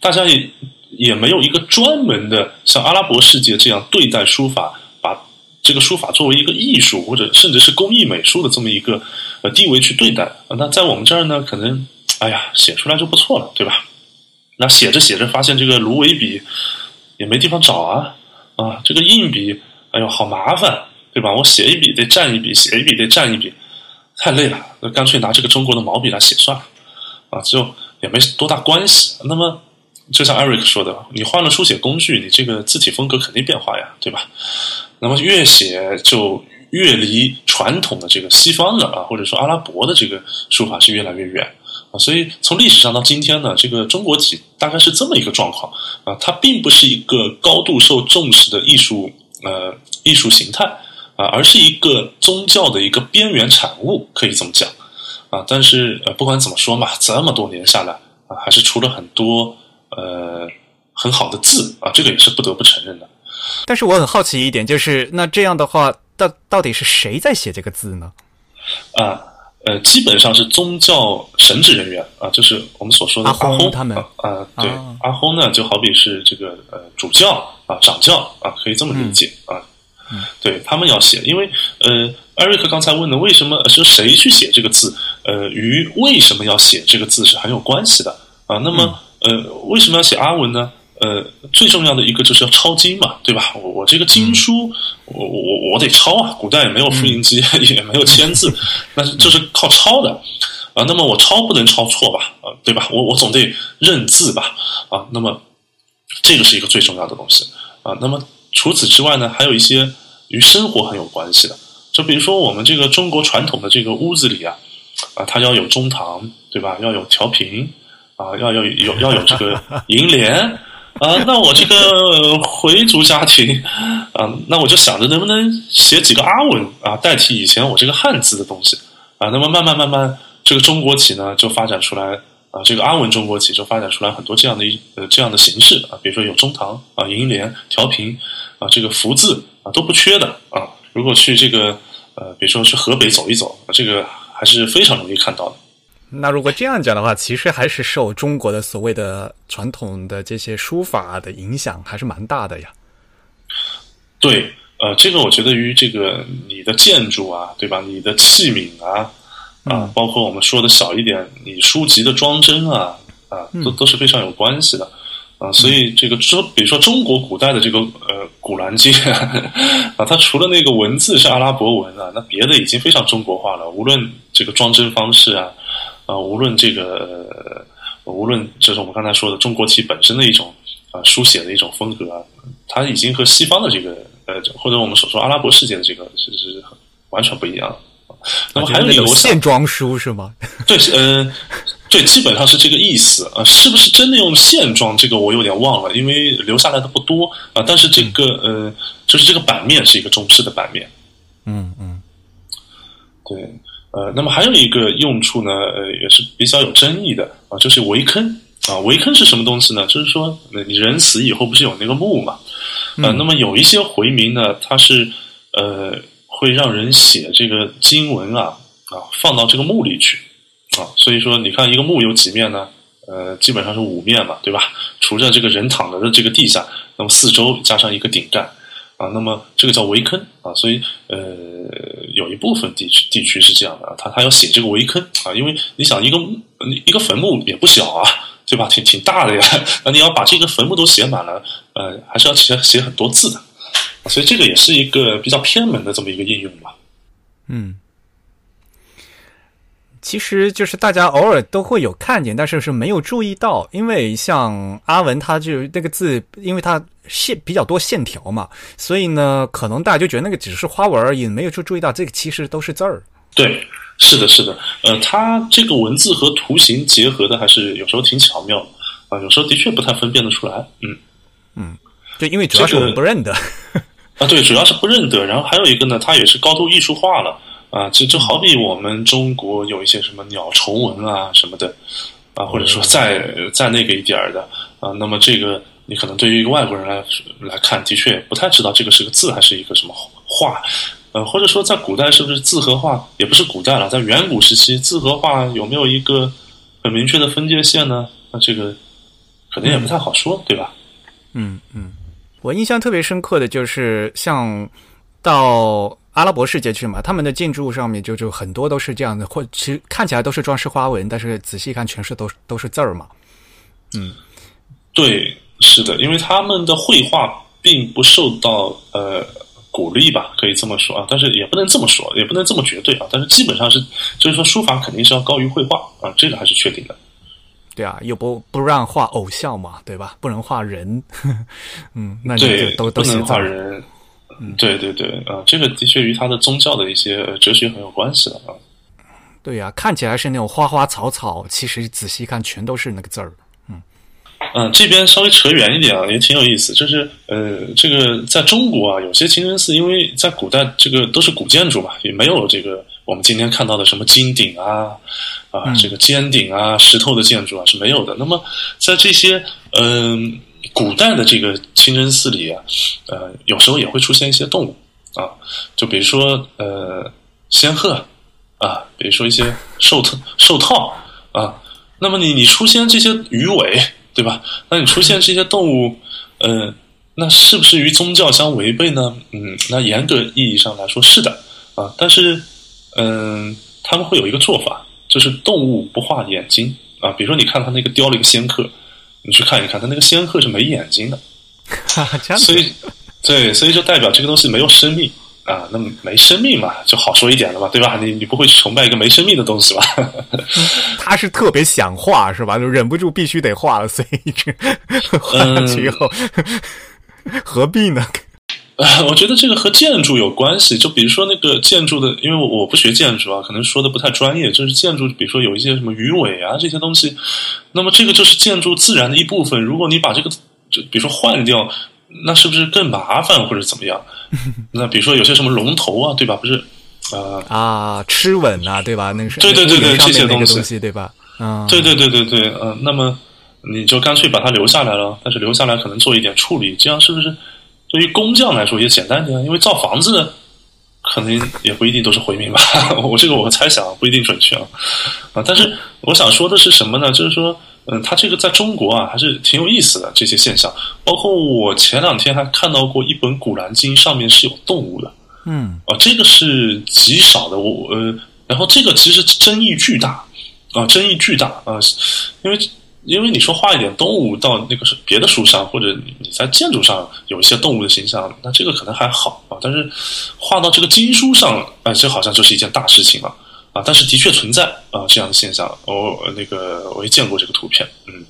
S3: 大家也也没有一个专门的像阿拉伯世界这样对待书法，把这个书法作为一个艺术或者甚至是工艺美术的这么一个呃地位去对待，那在我们这儿呢，可能哎呀写出来就不错了，对吧？那写着写着发现这个芦苇笔也没地方找啊。啊，这个硬笔，哎呦，好麻烦，对吧？我写一笔得蘸一笔，写一笔得蘸一笔，太累了。那干脆拿这个中国的毛笔来写算了，啊，就也没多大关系。那么，就像艾瑞克说的，你换了书写工具，你这个字体风格肯定变化呀，对吧？那么越写就越离传统的这个西方的啊，或者说阿拉伯的这个书法是越来越远。啊，所以从历史上到今天呢，这个中国体大概是这么一个状况啊，它并不是一个高度受重视的艺术呃艺术形态啊，而是一个宗教的一个边缘产物，可以这么讲啊。但是呃，不管怎么说嘛，这么多年下来啊，还是出了很多呃很好的字啊，这个也是不得不承认的。
S1: 但是我很好奇一点，就是那这样的话，到到底是谁在写这个字呢？
S3: 啊。呃，基本上是宗教神职人员啊，就是我们所说的阿訇
S1: 他们
S3: 啊，对，阿訇呢就好比是这个呃主教啊、掌教啊，可以这么理解啊。对他们要写，因为呃，艾瑞克刚才问的为什么是谁去写这个字，呃，与为什么要写这个字是很有关系的啊。那么呃，为什么要写阿文呢？呃，最重要的一个就是要抄经嘛，对吧？我我这个经书，我我我得抄啊。古代也没有复印机，也没有签字，那就是靠抄的啊。那么我抄不能抄错吧？啊，对吧？我我总得认字吧？啊，那么这个是一个最重要的东西啊。那么除此之外呢，还有一些与生活很有关系的，就比如说我们这个中国传统的这个屋子里啊，啊，它要有中堂，对吧？要有调频啊，要要有要有这个楹联。啊，那我这个回族家庭啊，那我就想着能不能写几个阿文啊，代替以前我这个汉字的东西啊。那么慢慢慢慢，这个中国体呢就发展出来啊，这个阿文中国体就发展出来很多这样的一呃这样的形式啊，比如说有中堂啊、楹联、调频啊，这个福字啊都不缺的啊。如果去这个呃，比如说去河北走一走，这个还是非常容易看到的。
S1: 那如果这样讲的话，其实还是受中国的所谓的传统的这些书法的影响，还是蛮大的呀。
S3: 对，呃，这个我觉得与这个你的建筑啊，对吧？你的器皿啊，啊，包括我们说的小一点，你书籍的装帧啊，啊，都都是非常有关系的。啊，所以这个中，比如说中国古代的这个呃《古兰经》啊，它除了那个文字是阿拉伯文啊，那别的已经非常中国化了。无论这个装帧方式啊，啊，无论这个，无论就是我们刚才说的中国体本身的一种啊书写的一种风格啊，它已经和西方的这个呃，或者我们所说阿拉伯世界的这个是是完全不一样。那么还有
S1: 那
S3: 个
S1: 线装书是吗？
S3: 对，嗯。对，基本上是这个意思啊，是不是真的用线装？这个我有点忘了，因为留下来的不多啊。但是这个呃，就是这个版面是一个中式的版面。
S1: 嗯嗯，
S3: 对，呃，那么还有一个用处呢，呃，也是比较有争议的啊，就是围坑啊。围坑是什么东西呢？就是说，你人死以后不是有那个墓嘛？啊，那么有一些回民呢，他是呃，会让人写这个经文啊啊，放到这个墓里去。啊，所以说你看一个墓有几面呢？呃，基本上是五面嘛，对吧？除了这个人躺着的这个地下，那么四周加上一个顶盖啊，那么这个叫围坑啊。所以呃，有一部分地区地区是这样的，他他要写这个围坑啊，因为你想一个一个坟墓也不小啊，对吧？挺挺大的呀，那你要把这个坟墓都写满了，呃，还是要写写很多字的，所以这个也是一个比较偏门的这么一个应用吧。
S1: 嗯。其实就是大家偶尔都会有看见，但是是没有注意到，因为像阿文他就那个字，因为它线比较多线条嘛，所以呢，可能大家就觉得那个只是花纹而已，没有去注意到这个其实都是字儿。
S3: 对，是的，是的，呃，它这个文字和图形结合的还是有时候挺巧妙啊，有时候的确不太分辨得出来。嗯
S1: 嗯，对，因为主要是我们不认得
S3: 啊，对，主要是不认得，然后还有一个呢，它也是高度艺术化了。啊，就就好比我们中国有一些什么鸟虫文啊什么的，啊，或者说再再那个一点儿的啊，那么这个你可能对于一个外国人来来看，的确不太知道这个是个字还是一个什么画，呃，或者说在古代是不是字和画也不是古代了，在远古时期字和画有没有一个很明确的分界线呢？那这个可能也不太好说，对吧？
S1: 嗯嗯，我印象特别深刻的就是像到。阿拉伯世界去嘛，他们的建筑物上面就就很多都是这样的，或其实看起来都是装饰花纹，但是仔细看全是都都是字儿嘛。嗯，
S3: 对，是的，因为他们的绘画并不受到呃鼓励吧，可以这么说啊，但是也不能这么说，也不能这么绝对啊，但是基本上是，就是说书法肯定是要高于绘画啊，这个还是确定的。
S1: 对啊，又不不让画偶像嘛，对吧？不能画人，嗯，那就都都
S3: 不能画人。嗯，对对对，啊，这个的确与他的宗教的一些哲学很有关系了啊。
S1: 对呀，看起来是那种花花草草，其实仔细看全都是那个字儿。嗯，
S3: 嗯，这边稍微扯远一点啊，也挺有意思。就是呃，这个在中国啊，有些清真寺，因为在古代这个都是古建筑嘛，也没有这个我们今天看到的什么金顶啊啊，这个尖顶啊，石头的建筑啊是没有的。那么在这些嗯。古代的这个清真寺里啊，呃，有时候也会出现一些动物啊，就比如说呃仙鹤啊，比如说一些兽特兽套啊。那么你你出现这些鱼尾，对吧？那你出现这些动物，呃，那是不是与宗教相违背呢？嗯，那严格意义上来说是的啊。但是嗯，他们会有一个做法，就是动物不画眼睛啊。比如说你看他那个雕了一个仙鹤。你去看一看，它那个仙鹤是没眼睛的，所以，对，所以就代表这个东西没有生命啊。那么没生命嘛，就好说一点了嘛，对吧？你你不会去崇拜一个没生命的东西吧？
S1: 他是特别想画是吧？就忍不住必须得画了，所以这 画上去以后，何必呢？
S3: 我觉得这个和建筑有关系，就比如说那个建筑的，因为我不学建筑啊，可能说的不太专业。就是建筑，比如说有一些什么鱼尾啊这些东西，那么这个就是建筑自然的一部分。如果你把这个，就比如说换掉，那是不是更麻烦或者怎么样？那比如说有些什么龙头啊，对吧？不是，呃
S1: 啊，吃稳啊，对吧？那个是
S3: 对对对对这些
S1: 东
S3: 西
S1: 对吧？啊，
S3: 对对对对对，嗯，那么你就干脆把它留下来了，但是留下来可能做一点处理，这样是不是？对于工匠来说也简单点，因为造房子可能也不一定都是回民吧。我这个我猜想不一定准确啊啊！但是我想说的是什么呢？就是说，嗯，它这个在中国啊还是挺有意思的这些现象。包括我前两天还看到过一本《古兰经》，上面是有动物的。
S1: 嗯，
S3: 啊，这个是极少的。我呃，然后这个其实争议巨大啊，争议巨大啊，因为因为你说画一点动物到那个是别的书上，或者你你在建筑上有一些动物的形象，那这个可能还好啊。但是画到这个经书上，啊，这好像就是一件大事情了。啊，但是的确存在啊这样的现象，我那个我也见过这个图片，嗯，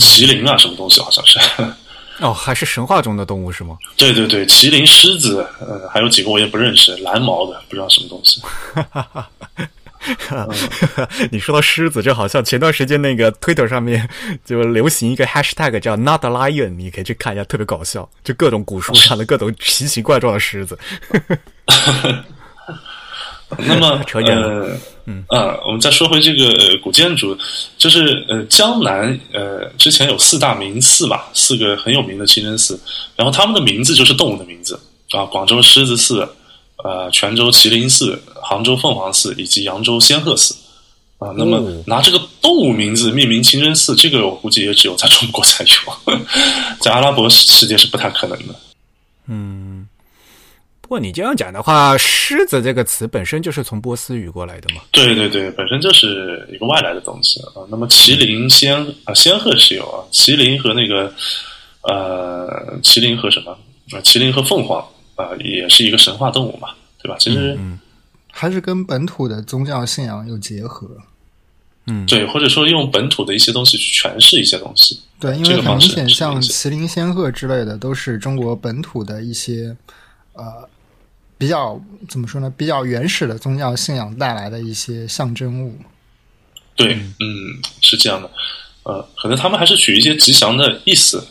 S3: 麒麟啊，什么东西好像是，
S1: 哦，还是神话中的动物是吗？
S3: 对对对，麒麟、狮子，呃，还有几个我也不认识，蓝毛的，不知道什么东西。
S1: 你说到狮子，就好像前段时间那个 Twitter 上面就流行一个 hashtag 叫 Not a Lion，你可以去看一下，特别搞笑，就各种古书上的各种奇形怪状的狮子。
S3: 那么，
S1: 扯远
S3: 呃，嗯啊，我们再说回这个呃古建筑，就是呃江南呃之前有四大名寺吧，四个很有名的清真寺，然后他们的名字就是动物的名字啊，广州狮子寺，呃泉州麒麟寺，杭州凤凰寺以及扬州仙鹤寺啊。那么
S1: 哦
S3: 拿这个动物名字命名清真寺，这个我估计也只有在中国才有，在阿拉伯世界是不太可能的。
S1: 嗯，不过你这样讲的话，狮子这个词本身就是从波斯语过来的嘛。
S3: 对对对，本身就是一个外来的东西啊。那么麒麟、仙啊，仙鹤是有啊，麒麟和那个呃，麒麟和什么啊？麒麟和凤凰啊，也是一个神话动物嘛，对吧？其实、
S1: 嗯
S2: 还是跟本土的宗教信仰有结合。
S1: 嗯，
S3: 对，或者说用本土的一些东西去诠释一些东西。
S2: 对，因为很明显，
S3: 方式是
S2: 像麒麟、仙鹤之类的，都是中国本土的一些呃比较怎么说呢？比较原始的宗教信仰带来的一些象征物。
S3: 对，嗯，是这样的。呃，可能他们还是取一些吉祥的意思。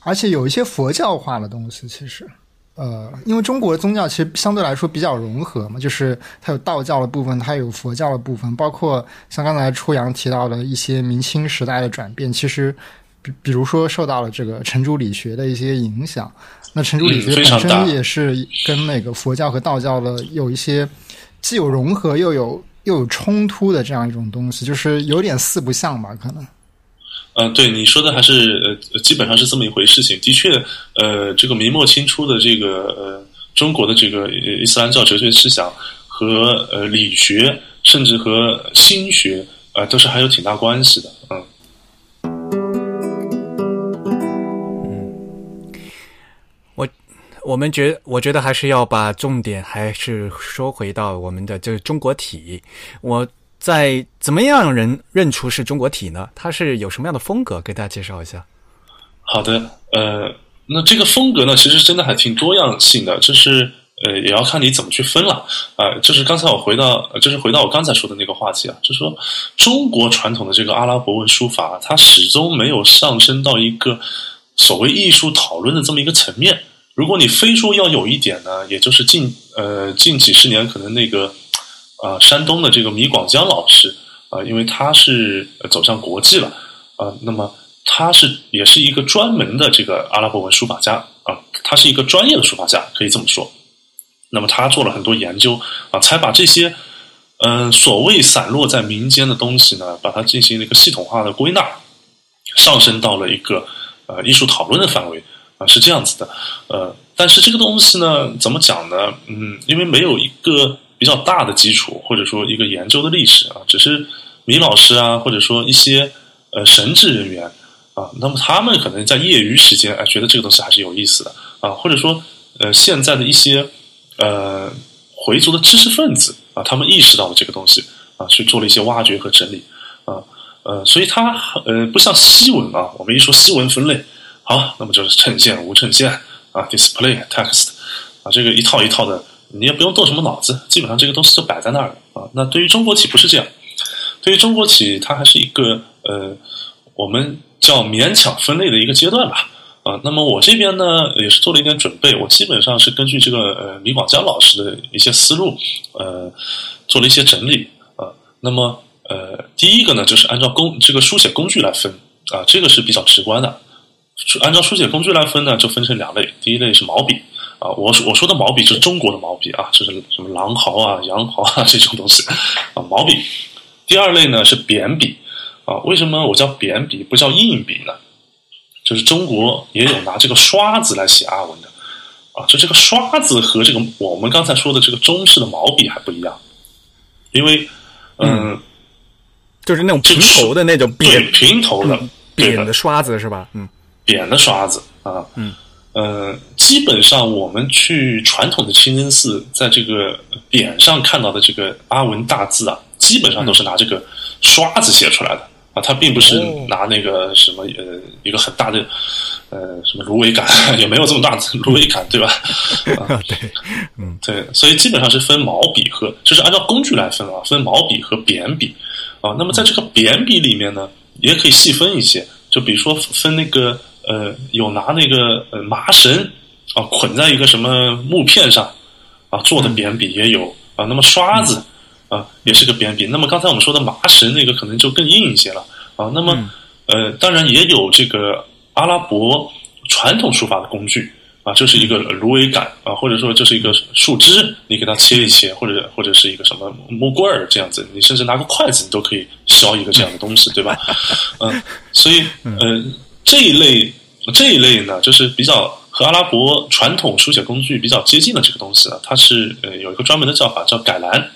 S2: 而且有一些佛教化的东西，其实，呃，因为中国的宗教其实相对来说比较融合嘛，就是它有道教的部分，它有佛教的部分，包括像刚才初阳提到的一些明清时代的转变，其实比比如说受到了这个程朱理学的一些影响。那程朱理学本身也是跟那个佛教和道教的有一些既有融合又有又有冲突的这样一种东西，就是有点四不像吧，可能。
S3: 呃，对你说的还是呃，基本上是这么一回事情。的确，呃，这个明末清初的这个呃中国的这个伊斯兰教哲学思想和呃理学，甚至和心学，呃，都是还有挺大关系的。嗯，
S1: 我们觉我觉得还是要把重点还是说回到我们的这个中国体。我在怎么样人认出是中国体呢？它是有什么样的风格？给大家介绍一下。
S3: 好的，呃，那这个风格呢，其实真的还挺多样性的，就是呃，也要看你怎么去分了啊、就是刚才我回到，就是回到我刚才说的那个话题啊，就是说中国传统的这个阿拉伯文书法，它始终没有上升到一个所谓艺术讨论的这么一个层面。如果你非说要有一点呢，也就是近呃近几十年可能那个啊、山东的这个米广江老师啊、因为他是走向国际了啊、那么他是也是一个专门的这个阿拉伯文书法家啊，他是一个专业的书法家，可以这么说。那么他做了很多研究啊，才把这些嗯、所谓散落在民间的东西呢，把它进行了一个系统化的归纳，上升到了一个呃艺术讨论的范围啊，是这样子的。呃，但是这个东西呢，怎么讲呢？嗯，因为没有一个比较大的基础，或者说一个研究的历史啊，只是米老师啊，或者说一些呃神职人员啊，那么他们可能在业余时间哎觉得这个东西还是有意思的啊，或者说呃现在的一些呃回族的知识分子啊，他们意识到了这个东西啊，去做了一些挖掘和整理啊，呃，所以它呃不像西文啊，我们一说西文分类，好，那么就是衬线、无衬线啊，display、text 啊，这个一套一套的，你也不用动什么脑子，基本上这个东西就摆在那儿了啊。那对于中国体不是这样，对于中国体，它还是一个呃，我们叫勉强分类的一个阶段吧。啊，那么我这边呢也是做了一点准备，我基本上是根据这个呃李广江老师的一些思路，呃，做了一些整理啊。那么呃，第一个呢就是按照工这个书写工具来分啊，这个是比较直观的。按照书写工具来分呢，就分成两类，第一类是毛笔啊，我我说的毛笔是中国的毛笔啊，就是什么狼毫啊、羊毫啊这种东西啊，毛笔。第二类呢是扁笔啊，为什么我叫扁笔不叫硬笔呢？就是中国也有拿这个刷子来写阿文的啊，就这个刷子和这个我们刚才说的这个中式的毛笔还不一样，因为嗯，
S1: 就是那种平头的那种扁
S3: 平头的
S1: 扁的刷子是吧？嗯，
S3: 扁的刷子啊，嗯。呃，基本上我们去传统的清真寺，在这个匾上看到的这个阿文大字啊，基本上都是拿这个刷子写出来的啊，它并不是拿那个什么呃一个很大的呃什么芦苇杆，也没有这么大的芦苇杆，对吧？
S1: 啊，对，嗯，
S3: 对，所以基本上是分毛笔和，就是按照工具来分啊，分毛笔和扁笔啊。那么在这个扁笔里面呢，也可以细分一些，就比如说分那个。呃，有拿那个呃麻绳啊捆在一个什么木片上啊做的扁笔也有啊，那么刷子啊也是个扁笔。那么刚才我们说的麻绳那个可能就更硬一些了啊。那么呃，当然也有这个阿拉伯传统书法的工具啊，就是一个芦苇杆啊，或者说就是一个树枝，你给它切一切，或者或者是一个什么木棍儿这样子，你甚至拿个筷子你都可以削一个这样的东西，对吧？嗯，所以呃这一类。这一类呢，就是比较和阿拉伯传统书写工具比较接近的这个东西啊，它是呃有一个专门的叫法，叫改蓝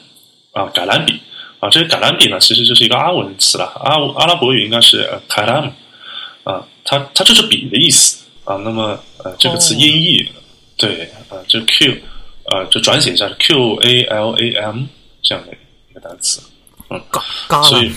S3: 啊，改蓝笔啊。这个改蓝笔呢，其实就是一个阿文词了，阿阿拉伯语应该是 kalam 啊，它它就是笔的意思啊。那么呃，这个词音译对啊，就 q 呃，就转写一下是 q a l a m 这样的一个单词，嗯，所以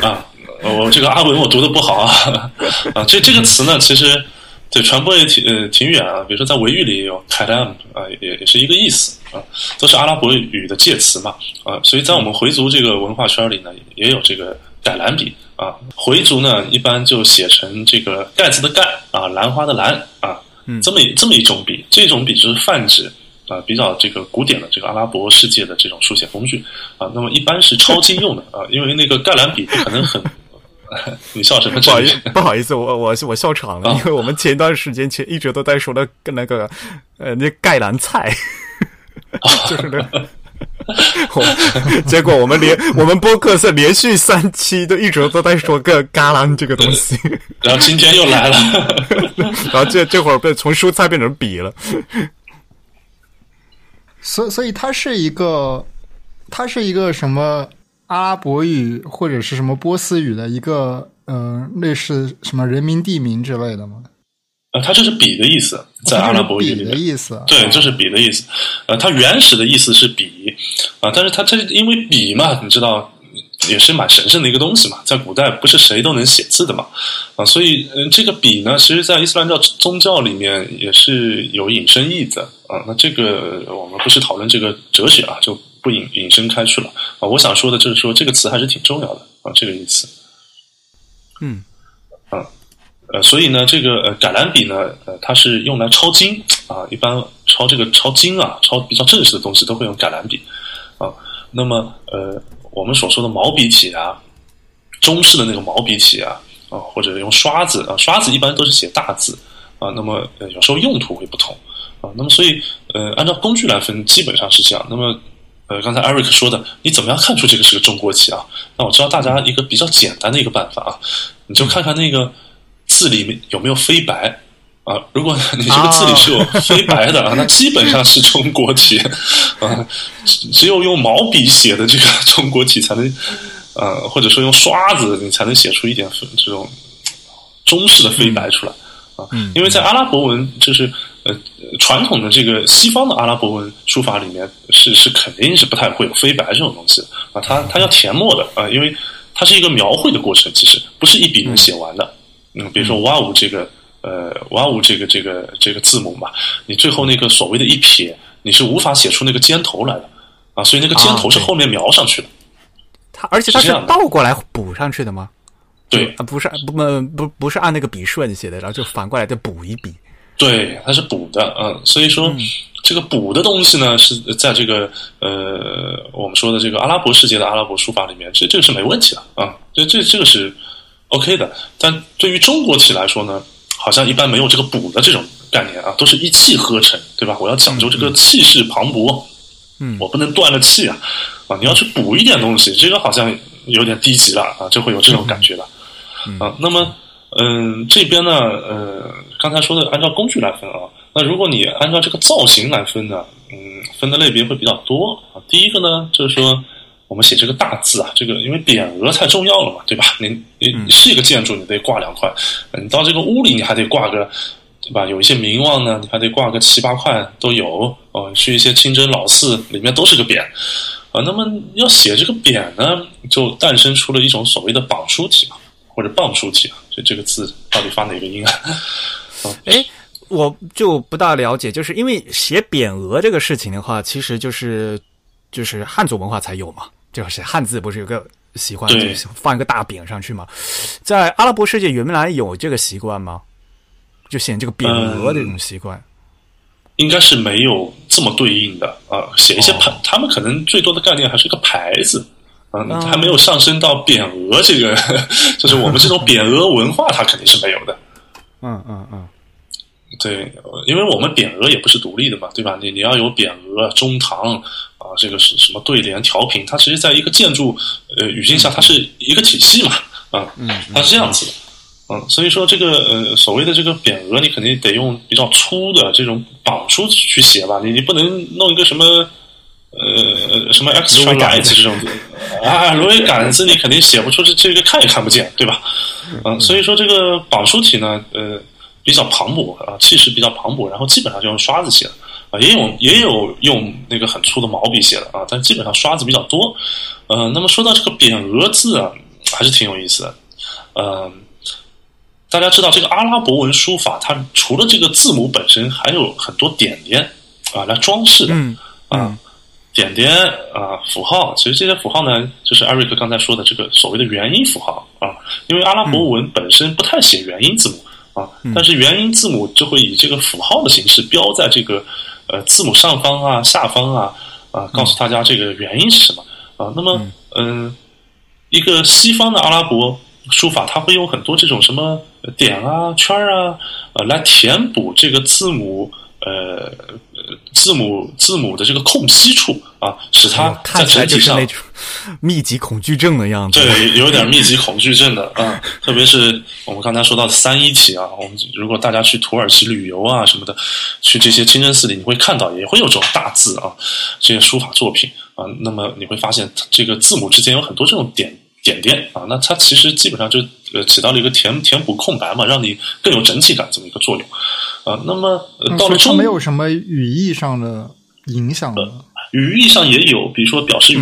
S3: 啊。我这个阿文我读的不好啊 啊，这这个词呢，其实对传播也挺呃挺远啊。比如说在维语里也有 kadam 啊，也也是一个意思啊，都是阿拉伯语的介词嘛啊。所以在我们回族这个文化圈里呢，也有这个改兰笔啊。回族呢，一般就写成这个盖子的盖啊，兰花的兰啊，这么这么一种笔，这种笔就是泛指啊，比较这个古典的这个阿拉伯世界的这种书写工具啊。那么一般是抄经用的啊，因为那个盖兰笔可能很。你笑什么？
S1: 不好意思，不好意思，我我我笑场了，因为我们前一段时间前一直都在说的跟那个呃那盖兰菜，就是那个，结果我们连我们播客是连续三期都一直都在说个嘎兰这个东西，
S3: 然后今天又来了，
S1: 然后这这会儿被从蔬菜变成笔了，
S2: 所所以它是一个，它是一个什么？阿拉伯语或者是什么波斯语的一个，呃，类似什么人民地名之类的吗？
S3: 呃，它就是比的意思，在阿拉伯语里
S2: 的意思，
S3: 对，就是比的意思。呃，它原始的意思是比啊，但是它这因为比嘛，你知道也是蛮神圣的一个东西嘛，在古代不是谁都能写字的嘛，啊，所以嗯，这个笔呢，其实在伊斯兰教宗教里面也是有引申义的啊。那这个我们不是讨论这个哲学啊，就。不引引申开去了啊！我想说的就是说这个词还是挺重要的啊，这个意思。
S1: 嗯，
S3: 啊，呃，所以呢，这个呃橄榄笔呢，呃，它是用来抄经啊，一般抄这个抄经啊，抄比较正式的东西都会用橄榄笔啊。那么呃，我们所说的毛笔体啊，中式的那个毛笔体啊，啊，或者用刷子啊，刷子一般都是写大字啊。那么有时候用途会不同啊。那么所以呃，按照工具来分，基本上是这样。那么呃，刚才 Eric 说的，你怎么样看出这个是个中国旗啊？那我知道大家一个比较简单的一个办法啊，你就看看那个字里面有没有飞白啊。如果你这个字里是有飞白的啊，那基本上是中国体啊。只有用毛笔写的这个 中国体才能，呃，或者说用刷子你才能写出一点这种中式的飞白出来啊。因为在阿拉伯文就是。呃，传统的这个西方的阿拉伯文书法里面是是肯定是不太会有飞白这种东西啊，它它要填墨的啊，因为它是一个描绘的过程，其实不是一笔能写完的。嗯，比如说哇哦这个呃哇呜这个这个这个字母嘛，你最后那个所谓的一撇，你是无法写出那个尖头来的啊，所以那个尖头是后面描上去的。
S1: 它而且它是倒过来补上去的吗？
S3: 对
S1: 啊，不是不不不是按那个笔顺写的，然后就反过来再补一笔。
S3: 对，它是补的，嗯，所以说这个补的东西呢，是在这个呃，我们说的这个阿拉伯世界的阿拉伯书法里面，这这个是没问题的啊，这这这个是 OK 的。但对于中国体来说呢，好像一般没有这个补的这种概念啊，都是一气呵成，对吧？我要讲究这个气势磅礴，
S1: 嗯，
S3: 我不能断了气啊，啊，你要去补一点东西，这个好像有点低级了啊，就会有这种感觉了啊。那么，嗯，这边呢，呃，刚才说的按照工具来分啊，那如果你按照这个造型来分呢，嗯，分的类别会比较多啊。第一个呢，就是说我们写这个大字啊，这个因为匾额太重要了嘛，对吧？你你是一个建筑，你得挂两块，你到这个屋里你还得挂个。对吧？有一些名望呢，你还得挂个七八块都有哦。去一些清真老寺，里面都是个匾啊。那么要写这个匾呢，就诞生出了一种所谓的榜书体嘛，或者棒书体啊。就这个字到底发哪个音啊？
S1: 哎，我就不大了解，就是因为写匾额这个事情的话，其实就是就是汉族文化才有嘛，就是汉字不是有个习惯，就放一个大匾上去嘛？在阿拉伯世界原来有这个习惯吗？就写这个匾额的这种习惯，
S3: 应该是没有这么对应的啊。写一些牌，他们可能最多的概念还是个牌子，嗯，还没有上升到匾额这个，就是我们这种匾额文化，它肯定是没有的。
S1: 嗯嗯嗯，
S3: 对，因为我们匾额也不是独立的嘛，对吧？你你要有匾额、中堂啊，这个是什么对联、调频，它其实在一个建筑呃语境下，它是一个体系嘛，啊，它是这样子的。嗯，所以说这个呃所谓的这个匾额，你肯定得用比较粗的这种榜书去写吧，你你不能弄一个什么呃什么 extra light 这种啊芦苇杆子，你肯定写不出这这个看也看不见，对吧？嗯，所以说这个榜书体呢，呃比较磅礴啊，气势比较磅礴，然后基本上就用刷子写的啊，也有也有用那个很粗的毛笔写的啊，但基本上刷子比较多。呃，那么说到这个匾额字啊，还是挺有意思的，嗯。大家知道这个阿拉伯文书法，它除了这个字母本身，还有很多点点啊来装饰的啊，点点啊符号。其实这些符号呢，就是艾瑞克刚才说的这个所谓的元音符号啊。因为阿拉伯文本身不太写元音字母啊，但是元音字母就会以这个符号的形式标在这个呃字母上方啊、下方啊啊，告诉大家这个元音是什么啊。那么嗯，一个西方的阿拉伯。书法它会有很多这种什么点啊、圈啊，呃，来填补这个字母呃字母字母的这个空隙处啊，使它在整体上
S1: 密集恐惧症的样子。
S3: 对，有点密集恐惧症的啊，特别是我们刚才说到的三一体啊，我们如果大家去土耳其旅游啊什么的，去这些清真寺里，你会看到也会有这种大字啊，这些书法作品啊，那么你会发现这个字母之间有很多这种点。点点啊，那它其实基本上就呃起到了一个填填补空白嘛，让你更有整体感这么一个作用啊。那么到了中
S2: 没有什么语义上的影响的，
S3: 语义上也有，比如说表示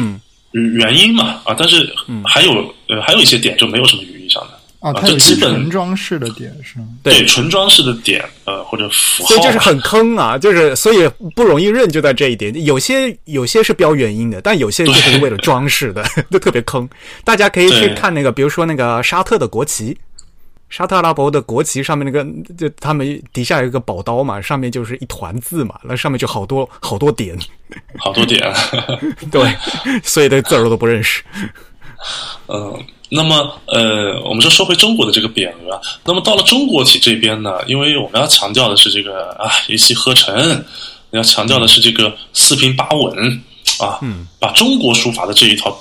S3: 语原因嘛啊，但是还有呃还有一些点就没有什么语义上的。
S2: 啊，它有基本纯装饰的点是吗？
S3: 对，纯装饰的点，呃，或者符号，
S1: 所以就是很坑啊，就是所以不容易认，就在这一点。有些有些是标原因的，但有些就是为了装饰的，都特别坑。大家可以去看那个，比如说那个沙特的国旗，沙特阿拉伯的国旗上面那个，就他们底下有一个宝刀嘛，上面就是一团字嘛，那上面就好多好多点，
S3: 好多点，
S1: 对，所以的字儿我都不认识。
S3: 嗯。那么，呃，我们说说回中国的这个匾额。那么到了中国体这边呢，因为我们要强调的是这个啊一气呵成，要强调的是这个四平八稳啊，把中国书法的这一套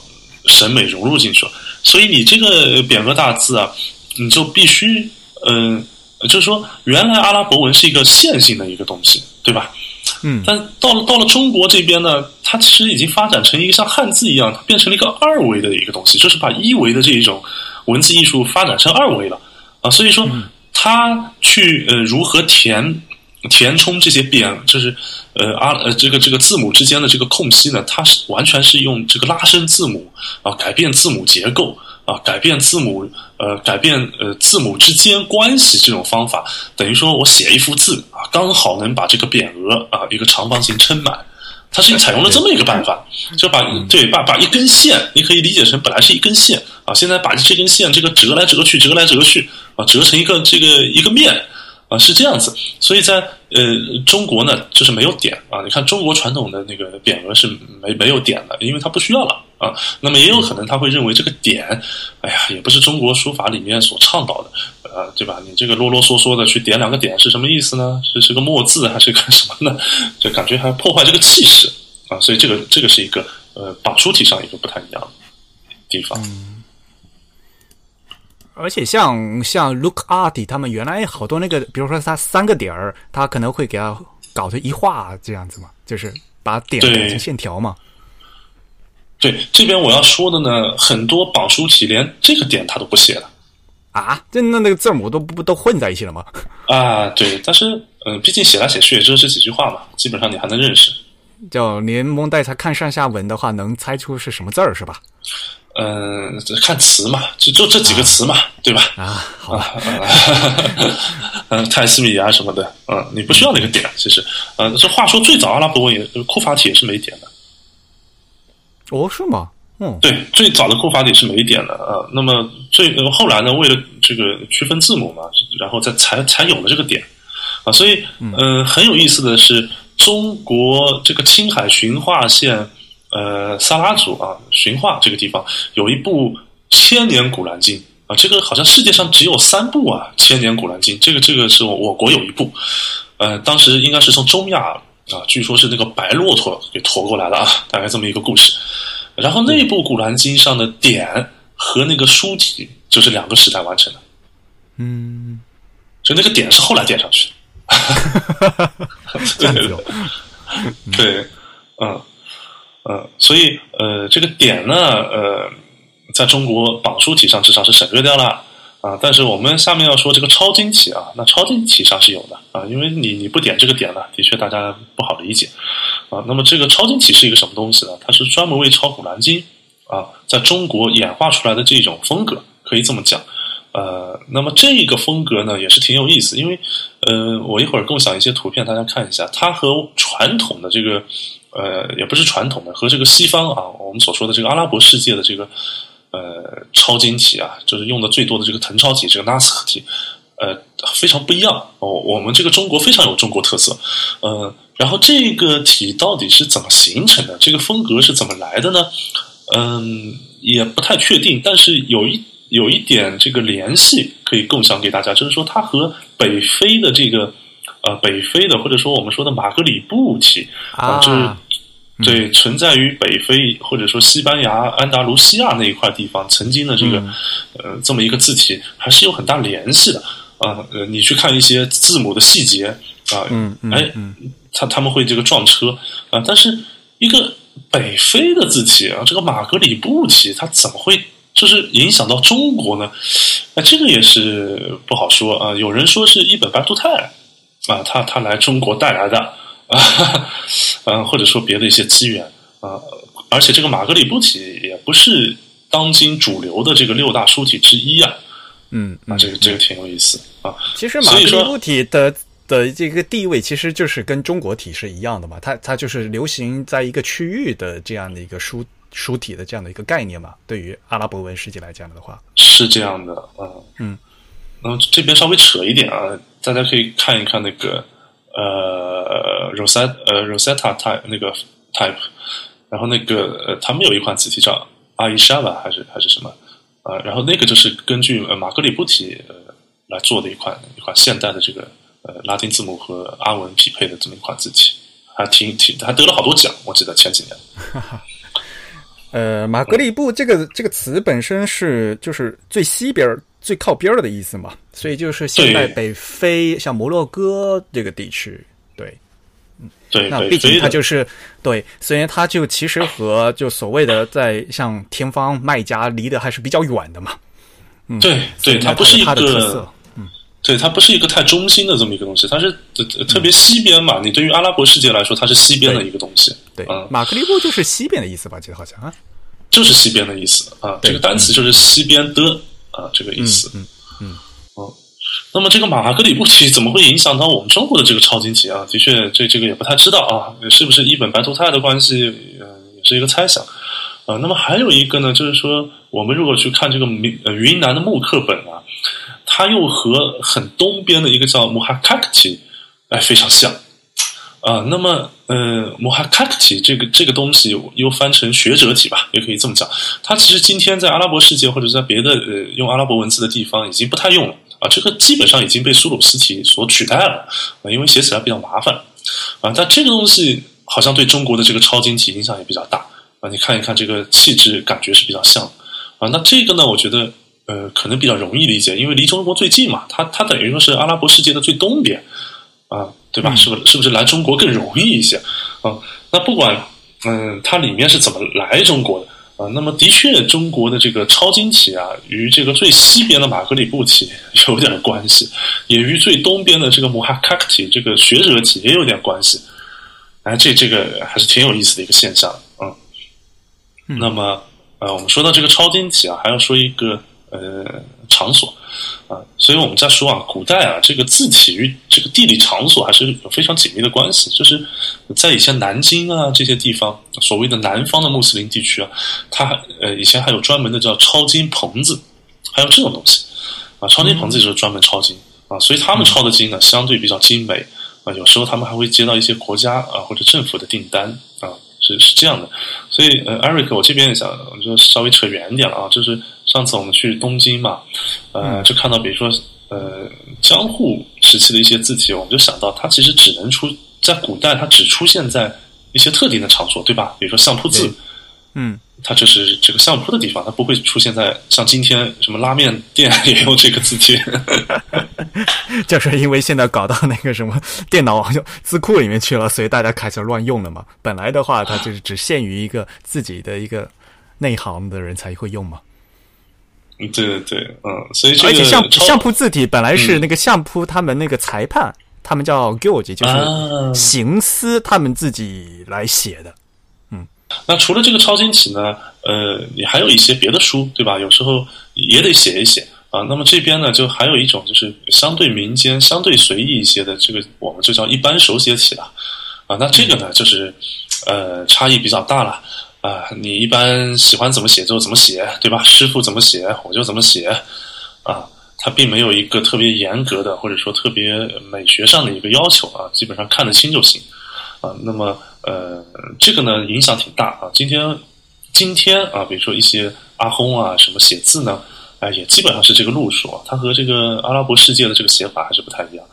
S3: 审美融入进去了。所以你这个匾额大字啊，你就必须，嗯，就是说，原来阿拉伯文是一个线性的一个东西，对吧？
S1: 嗯，
S3: 但到了到了中国这边呢，它其实已经发展成一个像汉字一样，它变成了一个二维的一个东西，就是把一维的这一种文字艺术发展成二维了啊。所以说，它去呃如何填填充这些匾，就是呃啊呃这个这个字母之间的这个空隙呢？它是完全是用这个拉伸字母啊，改变字母结构。啊，改变字母，呃，改变呃字母之间关系这种方法，等于说我写一幅字啊，刚好能把这个匾额啊一个长方形撑满，它是采用了这么一个办法，就把对把把一根线，你可以理解成本来是一根线啊，现在把这根线这个折来折去，折来折去啊，折成一个这个一个面。啊，是这样子，所以在呃中国呢，就是没有点啊。你看中国传统的那个匾额是没没有点的，因为它不需要了啊。那么也有可能他会认为这个点，哎呀，也不是中国书法里面所倡导的，呃，对吧？你这个啰啰嗦嗦的去点两个点是什么意思呢？是是个墨字还是个什么呢？就感觉还破坏这个气势啊。所以这个这个是一个呃榜书体上一个不太一样的。地方。
S1: 而且像像 Look Art 他们原来好多那个，比如说他三个点儿，他可能会给他搞成一画这样子嘛，就是把点
S3: 对
S1: 改成线条嘛。
S3: 对，这边我要说的呢，很多榜书体连这个点他都不写了
S1: 啊，这那那个字母都不都混在一起了吗？
S3: 啊。对，但是嗯、呃毕竟写来写去也就这几句话嘛，基本上你还能认识。
S1: 叫连蒙带才看上下文的话，能猜出是什么字儿是吧？
S3: 嗯、这看词嘛，就就这几个词嘛，对吧？
S1: 啊，好吧，
S3: 嗯，泰斯米啊什么的，嗯，你不需要那个点，其实，呃，这话说最早阿拉伯文也库法体也是没点的，
S1: 哦，是吗？嗯，
S3: 对，最早的库法体是没点的啊、呃那么最呃后来呢，为了这个区分字母嘛，然后再才才有了这个点啊，所以嗯、呃很有意思的是，中国这个青海循化县呃萨拉族啊循化这个地方有一部千年古兰经。啊，这个好像世界上只有三部啊，《千年古兰经》这个这个是我我国有一部，呃，当时应该是从中亚啊，据说是那个白骆驼给驮过来了啊，大概这么一个故事。然后那部《古兰经》上的点和那个书体就是两个时代完成的，
S1: 嗯，
S3: 就那个点是后来点上去的。对，嗯嗯，所以呃，这个点呢，呃，在中国榜书体上至少是省略掉了啊。但是我们下面要说这个抄经体啊，那抄经体上是有的啊，因为你你不点这个点呢，的确大家不好理解啊。那么这个抄经体是一个什么东西呢？它是专门为抄《古兰经》啊，在中国演化出来的这种风格，可以这么讲。呃，那么这个风格呢，也是挺有意思，因为呃，我一会儿共享一些图片，大家看一下，它和传统的这个呃，也不是传统的，和这个西方啊，我们所说的这个阿拉伯世界的这个呃超晶体啊，就是用的最多的这个誊抄体，这个 Naskh 体，呃，非常不一样哦。我们这个中国非常有中国特色，呃，然后这个体到底是怎么形成的？这个风格是怎么来的呢？嗯，也不太确定，但是有一有一点这个联系可以共享给大家，就是说它和北非的这个呃北非的或者说我们说的马格里布体啊，就是对存在于北非或者说西班牙安达卢西亚那一块地方曾经的这个、呃这么一个字体，还是有很大联系的啊。呃，你去看一些字母的细节啊，
S1: 嗯嗯
S3: 哎，他他们会这个撞车啊，但是一个北非的字体啊，这个马格里布体，它怎么会就是影响到中国呢？哎，这个也是不好说啊。有人说是一本白图泰啊，他他来中国带来的啊，嗯，或者说别的一些机缘啊，而且这个马格里布体也不是当今主流的这个六大书体之一啊。
S1: 嗯，
S3: 啊，这个这个挺有意思啊。
S1: 其实马格里布体的的这个地位，其实就是跟中国体是一样的嘛，它它就是流行在一个区域的这样的一个书书体的这样的一个概念嘛。对于阿拉伯文世界来讲的话，
S3: 是这样的，嗯
S1: 嗯，
S3: 那么这边稍微扯一点啊，大家可以看一看那个呃 Rosetta 呃 Rosetta type 那个 type，然后那个呃他们有一款字体叫阿伊莎吧还是还是什么啊、然后那个就是根据呃马格里布体呃来做的一款一款现代的这个呃拉丁字母和阿文匹配的这么一款字体，还挺挺还得了好多奖，我记得前几年。
S1: 呃，马格里布这个这个词本身是就是最西边儿最靠边儿的意思嘛，所以就是现在北非像摩洛哥这个地区，对。
S3: 对，北
S1: 那毕竟它就是对，所以它就其实和就所谓的在像天方麦加离得还是比较远的嘛。嗯，
S3: 对对，它不是一个
S1: 嗯。
S3: 对，它不是一个太中心的这么一个东西，它是特别西边嘛。你对于阿拉伯世界来说，它是西边的一个东西，
S1: 对，
S3: 嗯，
S1: 马格利布就是西边的意思吧？记得好像啊。
S3: 就是西边的意思啊。这个单词就是西边的啊，这个意思。
S1: 嗯嗯
S3: 嗯那么这个马哈格里布体怎么会影响到我们中国的这个超经体啊？的确，这这个也不太知道啊，是不是一本白头菜的关系？呃，也是一个猜想。呃，那么还有一个呢，就是说，我们如果去看这个云呃云南的木刻本啊，它又和很东边的一个叫穆哈卡克体，哎，非常像。啊，那么呃，摩哈卡克体这个这个东西又翻成学者体吧，也可以这么讲。它其实今天在阿拉伯世界或者在别的呃用阿拉伯文字的地方已经不太用了啊，这个基本上已经被苏鲁斯体所取代了啊，因为写起来比较麻烦啊。但这个东西好像对中国的这个超经体影响也比较大啊。你看一看这个气质，感觉是比较像啊。那这个呢，我觉得呃可能比较容易理解，因为离中国最近嘛，它它等于说是阿拉伯世界的最东边啊，对吧？是不是是不是来中国更容易一些啊？那不管嗯，它里面是怎么来中国的？啊，那么的确，中国的这个超晶体啊，与这个最西边的马格里布体 有点关系，也与最东边的这个穆哈卡克体这个学者体也有点关系。哎，这这个还是挺有意思的一个现象，嗯。那么，呃，我们说到这个超晶体啊，还要说一个呃场所。啊，所以我们在说啊，古代啊，这个字体与这个地理场所还是有非常紧密的关系。就是在以前南京啊这些地方，所谓的南方的穆斯林地区啊，它呃以前还有专门的叫抄经棚子，还有这种东西啊，抄经棚子就是专门抄经啊，所以他们抄的经呢相对比较精美啊，有时候他们还会接到一些国家啊或者政府的订单啊，是是这样的。所以呃，艾瑞克，我这边想就稍微扯远一点了啊，就是。上次我们去东京嘛，呃，就看到比如说，呃，江户时期的一些字体，我们就想到它其实只能出在古代，它只出现在一些特定的场所，对吧？比如说相扑字，
S1: 嗯，
S3: 它就是这个相扑的地方，它不会出现在像今天什么拉面店 也用这个字体，
S1: 就是因为现在搞到那个什么电脑就字库里面去了，所以大家开始乱用了嘛。本来的话，它就是只限于一个自己的一个内行的人才会用嘛。
S3: 嗯，对对对，嗯，所以
S1: 而且相相扑字体本来是那个相扑他们那个裁判，他们叫 g u 就是行司他们自己来写的。嗯，
S3: 那除了这个抄经体呢，呃，你还有一些别的书，对吧？有时候也得写一写啊。那么这边呢，就还有一种就是相对民间、相对随意一些的，这个我们就叫一般手写体了啊。那这个呢，就是呃，差异比较大了。啊，你一般喜欢怎么写就怎么写，对吧？师傅怎么写我就怎么写，啊，它并没有一个特别严格的或者说特别美学上的一个要求啊，基本上看得清就行，啊，那么呃，这个呢影响挺大啊。今天今天啊，比如说一些阿訇啊什么写字呢，哎，也基本上是这个路数啊，它和这个阿拉伯世界的这个写法还是不太一样，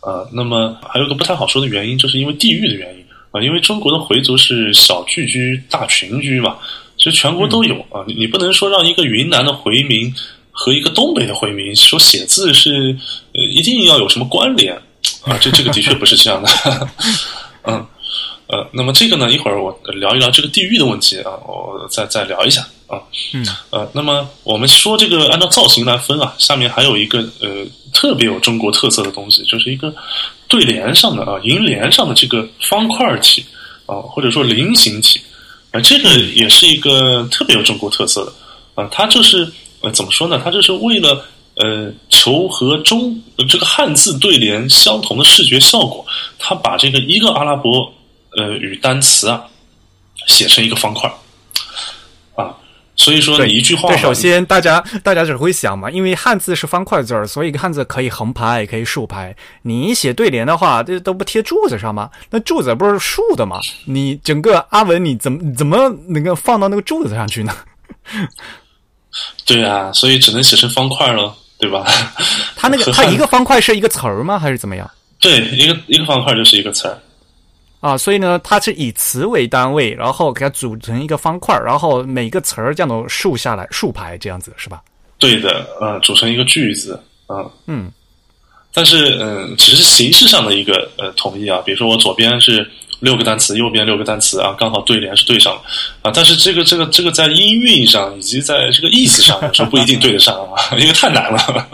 S3: 啊，那么还有个不太好说的原因，就是因为地域的原因。啊，因为中国的回族是小聚居、大群居嘛，其实全国都有啊。你你不能说让一个云南的回民和一个东北的回民说写字是呃一定要有什么关联啊？这这个的确不是这样的。嗯呃，那么这个呢，一会儿我聊一聊这个地域的问题啊，我再再聊一下啊。
S1: 嗯
S3: 呃，那么我们说这个按照造型来分啊，下面还有一个呃特别有中国特色的东西，就是一个。对联上的啊，楹联上的这个方块体啊，或者说菱形体啊，这个也是一个特别有中国特色的啊。它就是呃，怎么说呢？它就是为了呃，求和中这个汉字对联相同的视觉效果，它把这个一个阿拉伯呃语单词啊写成一个方块啊。所以说，你一句话。
S1: 对，首先大家大家只会想嘛，因为汉字是方块字儿，所以汉字可以横排，可以竖排。你写对联的话，这都不贴柱子上吗？那柱子不是竖的吗？你整个阿文你怎么怎么能够放到那个柱子上去呢？
S3: 对啊，所以只能写成方块了，对吧？
S1: 它那个 它一个方块是一个词儿吗？还是怎么样？
S3: 对，一个一个方块就是一个词儿。
S1: 啊，所以呢，它是以词为单位，然后给它组成一个方块，然后每个词儿这样的竖下来，竖排这样子是吧？
S3: 对的，呃，组成一个句子，
S1: 嗯嗯。
S3: 但是，嗯，只是形式上的一个呃统一啊，比如说我左边是。六个单词，右边六个单词啊，刚好对联是对上了啊。但是这个这个这个在音韵上以及在这个意思上，有时候不一定对得上啊，因为太难了。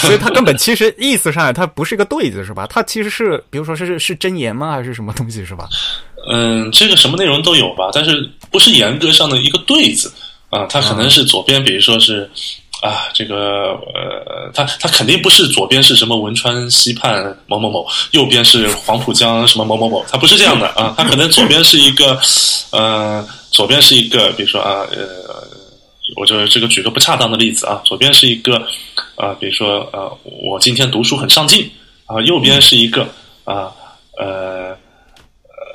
S1: 所以它根本其实意思上它不是一个对子是吧？它其实是比如说是是真言吗？还是什么东西是吧？
S3: 嗯，这个什么内容都有吧，但是不是严格上的一个对子啊？它可能是左边，比如说是。啊，这个呃，他他肯定不是左边是什么汶川西畔某某某，右边是黄浦江什么某某某，他不是这样的啊，他可能左边是一个，呃，左边是一个，比如说啊，呃，我就这个举个不恰当的例子啊，左边是一个啊，比如说呃，我今天读书很上进啊，右边是一个啊，呃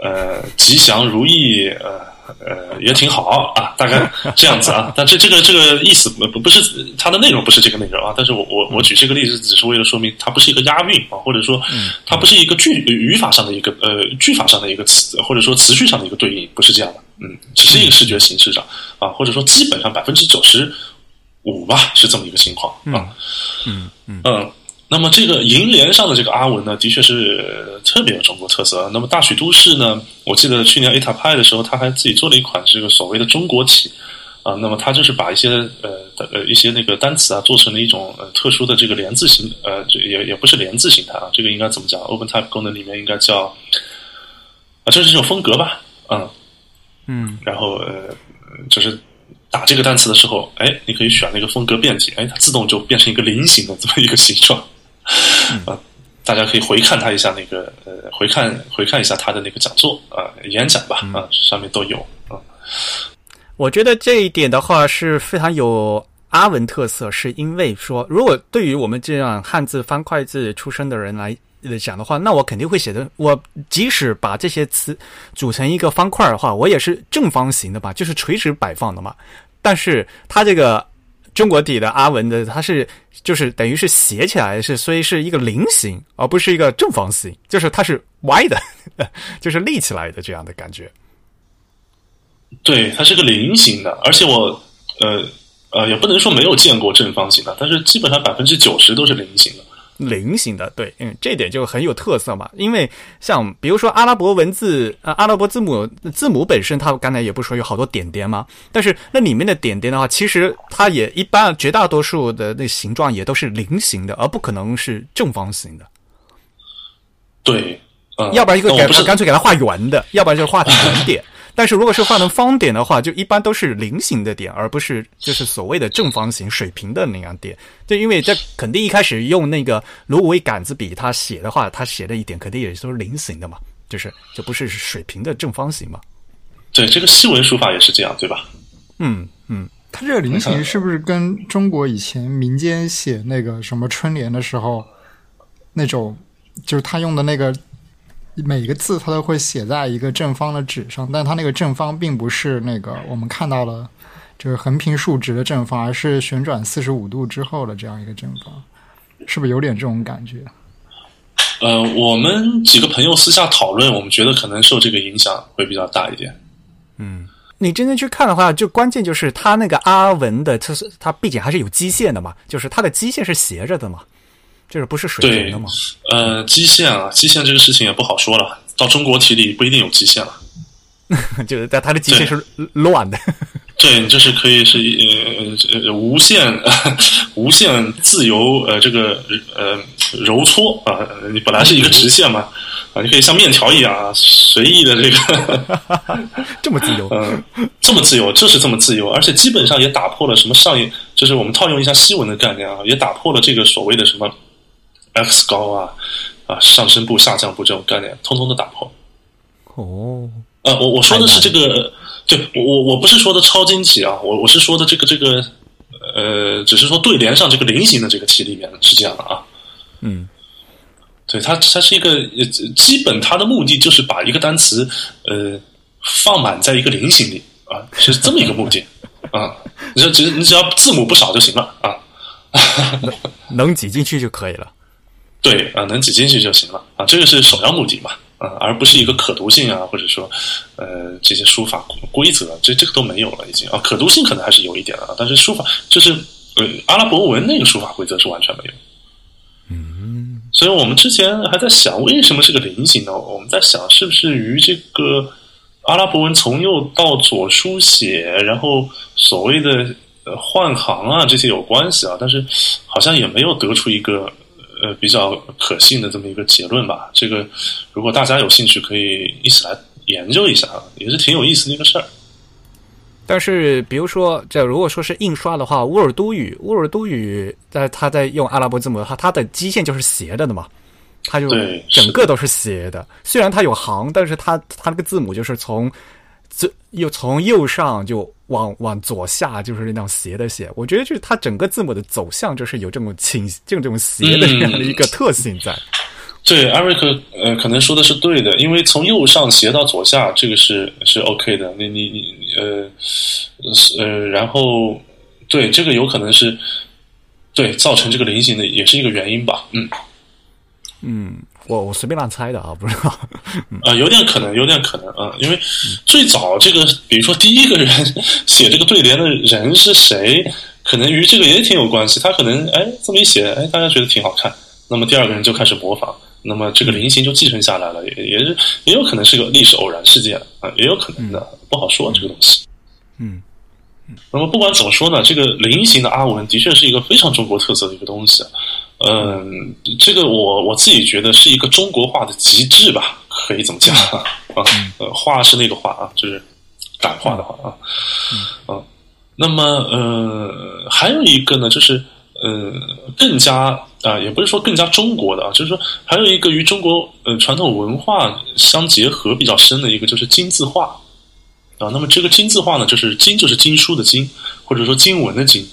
S3: 呃，吉祥如意呃。呃，也挺好啊，大概这样子啊。但这这个这个意思不不是它的内容不是这个内容啊。但是我我我举这个例子只是为了说明它不是一个押韵啊，或者说它不是一个句语法上的一个呃句法上的一个词，或者说词序上的一个对应，不是这样的。嗯，只是一个视觉形式上啊，或者说基本上百分之九十五吧，是这么一个情况啊。
S1: 嗯嗯
S3: 嗯，那么这个银联上的这个阿文呢，的确是特别有中国特色。那么大曲都市呢，我记得去年 A 塔派的时候，他还自己做了一款这个所谓的中国体啊。那么他就是把一些呃呃一些那个单词啊，做成了一种呃特殊的这个连字形呃，这也也不是连字形态啊，这个应该怎么讲？OpenType 功能里面应该叫啊，这是这种风格吧？嗯
S1: 嗯
S3: 然后呃，就是打这个单词的时候，哎，你可以选那个风格变体，哎，它自动就变成一个菱形的这么一个形状。啊，大家可以回看他一下那个呃，回看回看一下他的那个讲座啊、演讲吧啊，上面都有啊。
S1: 我觉得这一点的话是非常有阿文特色，是因为说，如果对于我们这样汉字方块字出身的人来呃讲的话，那我肯定会写的。我即使把这些词组成一个方块的话，我也是正方形的吧，就是垂直摆放的嘛。但是它这个中国底的阿文的，它是就是等于是斜起来是，所以是一个菱形，而不是一个正方形，就是它是歪的，就是立起来的这样的感觉。
S3: 对，它是个菱形的，而且我呃呃也不能说没有见过正方形的，但是基本上百分之九十都是菱形的。
S1: 菱形的，对，嗯，这点就很有特色嘛。因为像比如说阿拉伯文字，呃，阿拉伯字母字母本身，它刚才也不说有好多点点吗？但是那里面的点点的话，其实它也一般绝大多数的那形状也都是菱形的，而不可能是正方形的。
S3: 对，嗯，
S1: 要不然一个给干脆给它画圆的，要不然就画成圆点。但是如果是画成方点的话，就一般都是菱形的点，而不是就是所谓的正方形水平的那样点。就因为这肯定一开始用那个芦苇杆子笔，他写的话，他写的一点肯定也都是菱形的嘛，就是就不是水平的正方形嘛。
S3: 对这个西文书法也是这样，对吧？
S1: 嗯嗯，
S2: 它这个菱形是不是跟中国以前民间写那个什么春联的时候，那种就是他用的那个每个字，它都会写在一个正方的纸上，但它那个正方并不是那个我们看到了，就是横平竖直的正方，而是旋转四十五度之后的这样一个正方，是不是有点这种感觉？
S3: 呃，我们几个朋友私下讨论，我们觉得可能受这个影响会比较大一点。
S1: 嗯你真正去看的话，就关键就是它那个阿文的，它是它毕竟还是有基线的嘛，就是它的基线是斜着的嘛，就是不是水平的嘛。
S3: 呃，基线啊，基线这个事情也不好说了，到中国体里不一定有基线了。
S1: 就是在它的基线是乱的。
S3: 对，你这是可以是呃呃无限 无限自由呃这个呃揉搓啊、呃你本来是一个直线嘛啊，你可以像面条一样啊随意的这个
S1: 这么自由，
S3: 嗯、这么自由，就是这么自由，而且基本上也打破了什么上一，就是我们套用一下西文的概念啊，也打破了这个所谓的什么 x 高啊啊上升部下降部这种概念，通通都打破。
S1: 哦，
S3: 呃，我我说的是这个，对我我我不是说的超晶体啊，我我是说的这个这个，呃，只是说对联上这个菱形的这个题里面是这样的啊。
S1: 嗯，
S3: 对，它它是一个呃基本它的目的就是把一个单词呃放满在一个菱形里啊，是这么一个目的啊。你说只你只要字母不少就行了啊。
S1: 能挤进去就可以了。
S3: 对啊，能挤进去就行了啊，这个是首要目的嘛啊，而不是一个可读性啊，或者说呃这些书法规则，这这个都没有了已经啊，可读性可能还是有一点的啊，但是书法就是呃阿拉伯文那个书法规则是完全没有。
S1: 嗯，
S3: 所以我们之前还在想，为什么是个菱形呢？我们在想，是不是与这个阿拉伯文从右到左书写，然后所谓的呃换行啊这些有关系啊？但是好像也没有得出一个呃比较可信的这么一个结论吧。这个如果大家有兴趣，可以一起来研究一下啊，也是挺有意思的一个事儿。
S1: 但是比如说，这如果说是印刷的话，乌尔都语，乌尔都语在它在用阿拉伯字母的话，它的基线就是斜着的嘛，它就整个都是斜的。虽然它有行，但是它它那个字母就是从这又从右上就往往左下，就是那种斜的斜。我觉得就是它整个字母的走向就是有这种倾这种这种斜的这样的一个特性在。
S3: 对，艾瑞克，呃，可能说的是对的，因为从右上斜到左下，这个是是 OK 的。你你你，呃，呃，然后对这个有可能是对造成这个菱形的，也是一个原因吧。嗯，
S1: 嗯，我我随便乱猜的啊，不知道。
S3: 啊，有点可能，有点可能啊，因为最早这个，比如说第一个人 写这个对联的人是谁，可能与这个也挺有关系。他可能哎这么一写，哎大家觉得挺好看，那么第二个人就开始模仿，那么这个菱形就继承下来了，也也是也有可能是个历史偶然事件啊，也有可能的，不好说这个东西。
S1: 嗯。
S3: 那么不管怎么说呢，这个菱形的阿文的确是一个非常中国特色的一个东西。嗯，这个我我自己觉得是一个中国化的极致吧，可以这么讲啊。呃，画是那个画啊，就是感化的话啊。嗯，那么呃，还有一个呢，就是呃，更加啊，也不是说更加中国的啊，就是说还有一个与中国呃传统文化相结合比较深的一个，就是金字画。啊，那么这个金字画呢，就是金就是经书的经，或者说经文的经，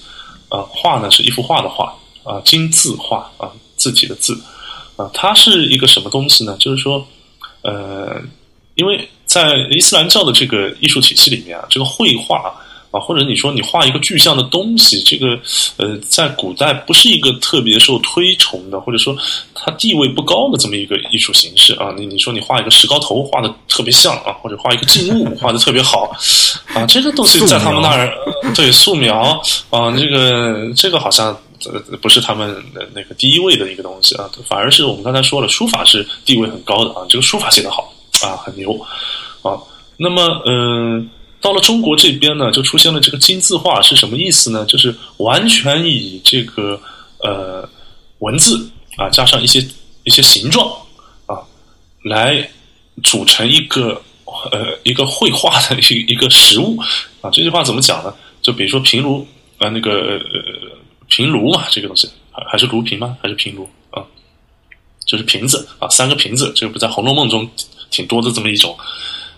S3: 啊，画呢是一幅画的画，啊，金字画啊，字体的字，啊，它是一个什么东西呢？就是说，呃，因为在伊斯兰教的这个艺术体系里面啊，这个绘画。啊，或者你说你画一个具象的东西，这个呃，在古代不是一个特别受推崇的，或者说它地位不高的这么一个艺术形式啊。你你说你画一个石膏头画的特别像啊，或者画一个静物画的特别好啊，这个东西在他们那儿对素描啊，这个这个好像呃不是他们的那个第一位的一个东西啊，反而是我们刚才说了，书法是地位很高的啊，这个书法写得好啊，很牛啊。那么嗯。到了中国这边呢，就出现了这个金字画是什么意思呢？就是完全以这个呃文字啊，加上一些一些形状啊，来组成一个呃一个绘画的一一个实物啊。这句话怎么讲呢？就比如说平如啊，那个呃呃平炉嘛，这个东西还还是炉瓶吗？还是平炉啊？就是瓶子啊，三个瓶子，这个不在《红楼梦》中挺多的这么一种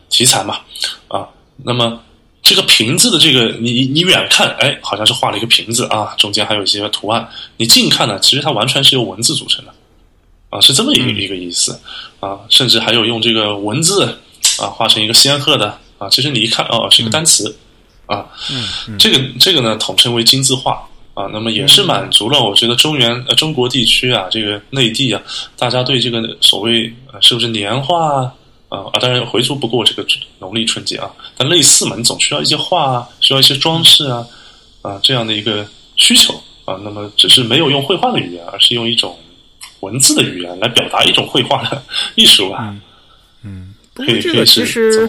S3: 题材嘛啊。那么，这个瓶子的这个，你你远看，哎，好像是画了一个瓶子啊，中间还有一些图案。你近看呢，其实它完全是由文字组成的，啊，是这么一个一个意思啊。甚至还有用这个文字啊画成一个仙鹤的啊，其实你一看哦，是一个单词啊。
S1: 嗯，
S3: 这个这个呢，统称为金字画啊。那么也是满足了，我觉得中原呃中国地区啊，这个内地啊，大家对这个所谓呃是不是年画？啊啊！当然回族不过这个农历春节啊，但类似嘛，你总需要一些画啊，需要一些装饰啊，啊这样的一个需求啊。那么只是没有用绘画的语言，而是用一种文字的语言来表达一种绘画的艺术吧。
S1: 嗯，可以这个其实，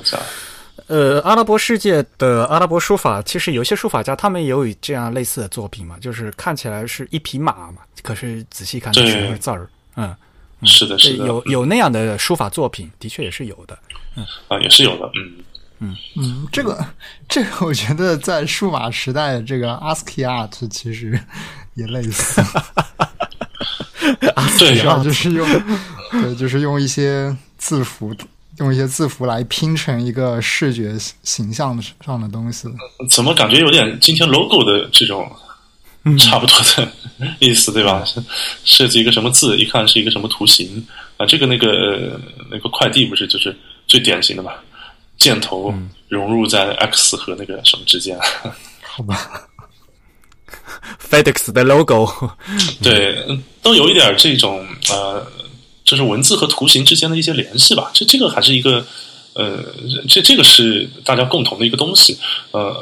S1: 呃，阿拉伯世界的阿拉伯书法，其实有些书法家他们也有这样类似的作品嘛，就是看起来是一匹马嘛，可是仔细看就是字儿，嗯。
S3: 是的，是的，
S1: 有有那样的书法作品，的确也是有的。
S3: 嗯啊，也是有的。嗯
S1: 嗯
S2: 嗯，这个 这个，我觉得在数码时代，这个 ASCII art 其实也类似。
S3: 对
S2: 啊，就是用对，就是用一些字符，用一些字符来拼成一个视觉形象上的东西。
S3: 怎么感觉有点今天 logo 的这种？差不多的意思，对吧？设计一个什么字，一看是一个什么图形啊？这个那个那个快递不是就是最典型的嘛？箭头融入在 X 和那个什么之间？
S2: 好吧
S1: ，FedEx 的 logo，
S3: 对，都有一点这种呃，就是文字和图形之间的一些联系吧。这这个还是一个呃，这这个是大家共同的一个东西。呃，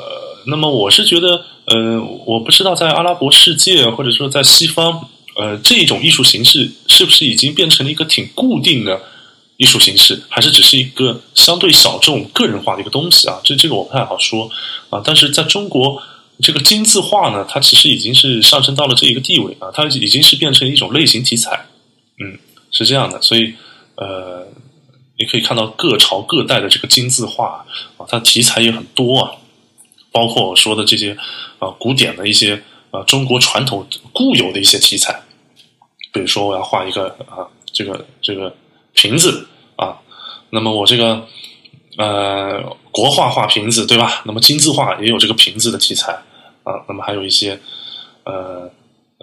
S3: 那么我是觉得。呃，我不知道在阿拉伯世界或者说在西方，呃，这种艺术形式是不是已经变成了一个挺固定的艺术形式，还是只是一个相对小众、个人化的一个东西啊？这这个我不太好说啊。但是在中国，这个金字画呢，它其实已经是上升到了这一个地位啊，它已经是变成一种类型题材，嗯，是这样的。所以，呃，你可以看到各朝各代的这个金字画啊，它题材也很多啊。包括我说的这些，啊，古典的一些，啊，中国传统固有的一些题材，比如说我要画一个啊，这个这个瓶子啊，那么我这个呃国画画瓶子对吧？那么金字画也有这个瓶子的题材啊，那么还有一些呃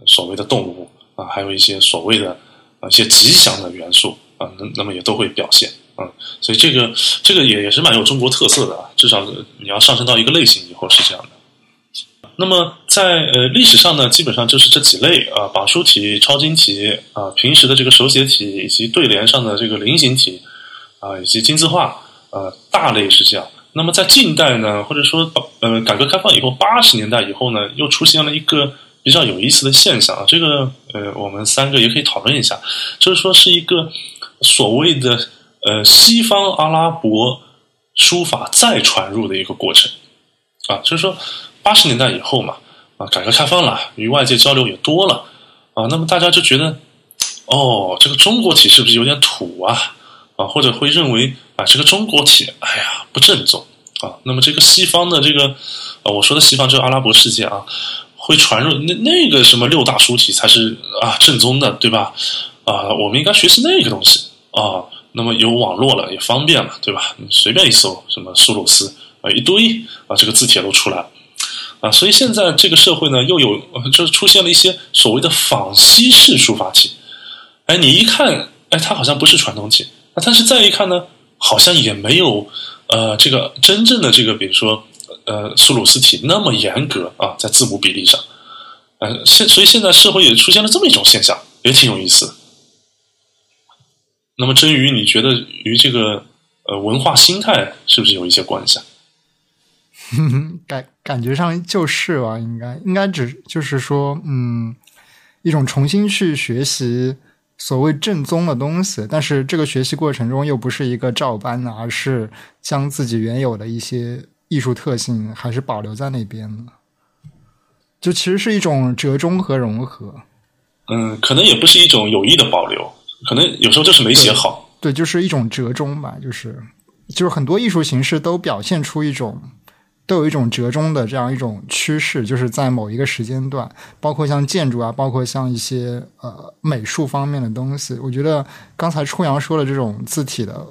S3: 所谓的动物啊，还有一些所谓的啊一些吉祥的元素啊，那那么也都会表现。啊，所以这个这个也也是蛮有中国特色的啊，至少你要上升到一个类型以后是这样的。那么在呃历史上呢，基本上就是这几类啊，榜书体、抄金体啊，平时的这个手写体以及对联上的这个菱形体啊，以及金字画，啊，大类是这样。那么在近代呢，或者说呃改革开放以后，八十年代以后呢，又出现了一个比较有意思的现象啊，这个呃我们三个也可以讨论一下，就是说是一个所谓的呃西方阿拉伯书法再传入的一个过程啊，就是说。八十年代以后嘛，啊，改革开放了，与外界交流也多了，啊，那么大家就觉得，哦，这个中国体是不是有点土啊？啊，或者会认为啊，这个中国体，哎呀，不正宗啊。那么这个西方的这个，啊，我说的西方就是阿拉伯世界啊，会传入那那个什么六大书体才是啊正宗的，对吧？啊，我们应该学习那个东西啊。那么有网络了，也方便了，对吧？你随便一搜，什么苏鲁斯啊，一堆啊，这个字帖都出来了。啊，所以现在这个社会呢，又有就是出现了一些所谓的仿西式书法体。哎，你一看，哎，它好像不是传统体。但是再一看呢，好像也没有呃这个真正的这个，比如说呃苏鲁斯体那么严格啊，在字母比例上。呃，现所以现在社会也出现了这么一种现象，也挺有意思。那么真鱼，你觉得与这个呃文化心态是不是有一些关系啊？
S2: 感感觉上就是吧，应该应该只就是说，嗯，一种重新去学习所谓正宗的东西，但是这个学习过程中又不是一个照搬的，而是将自己原有的一些艺术特性还是保留在那边的，就其实是一种折中和融合。
S3: 嗯，可能也不是一种有意的保留，可能有时候就是没写好。
S2: 对，就是一种折中吧，就是就是很多艺术形式都表现出一种。都有一种折中的这样一种趋势，就是在某一个时间段，包括像建筑啊，包括像一些呃美术方面的东西。我觉得刚才初阳说的这种字体的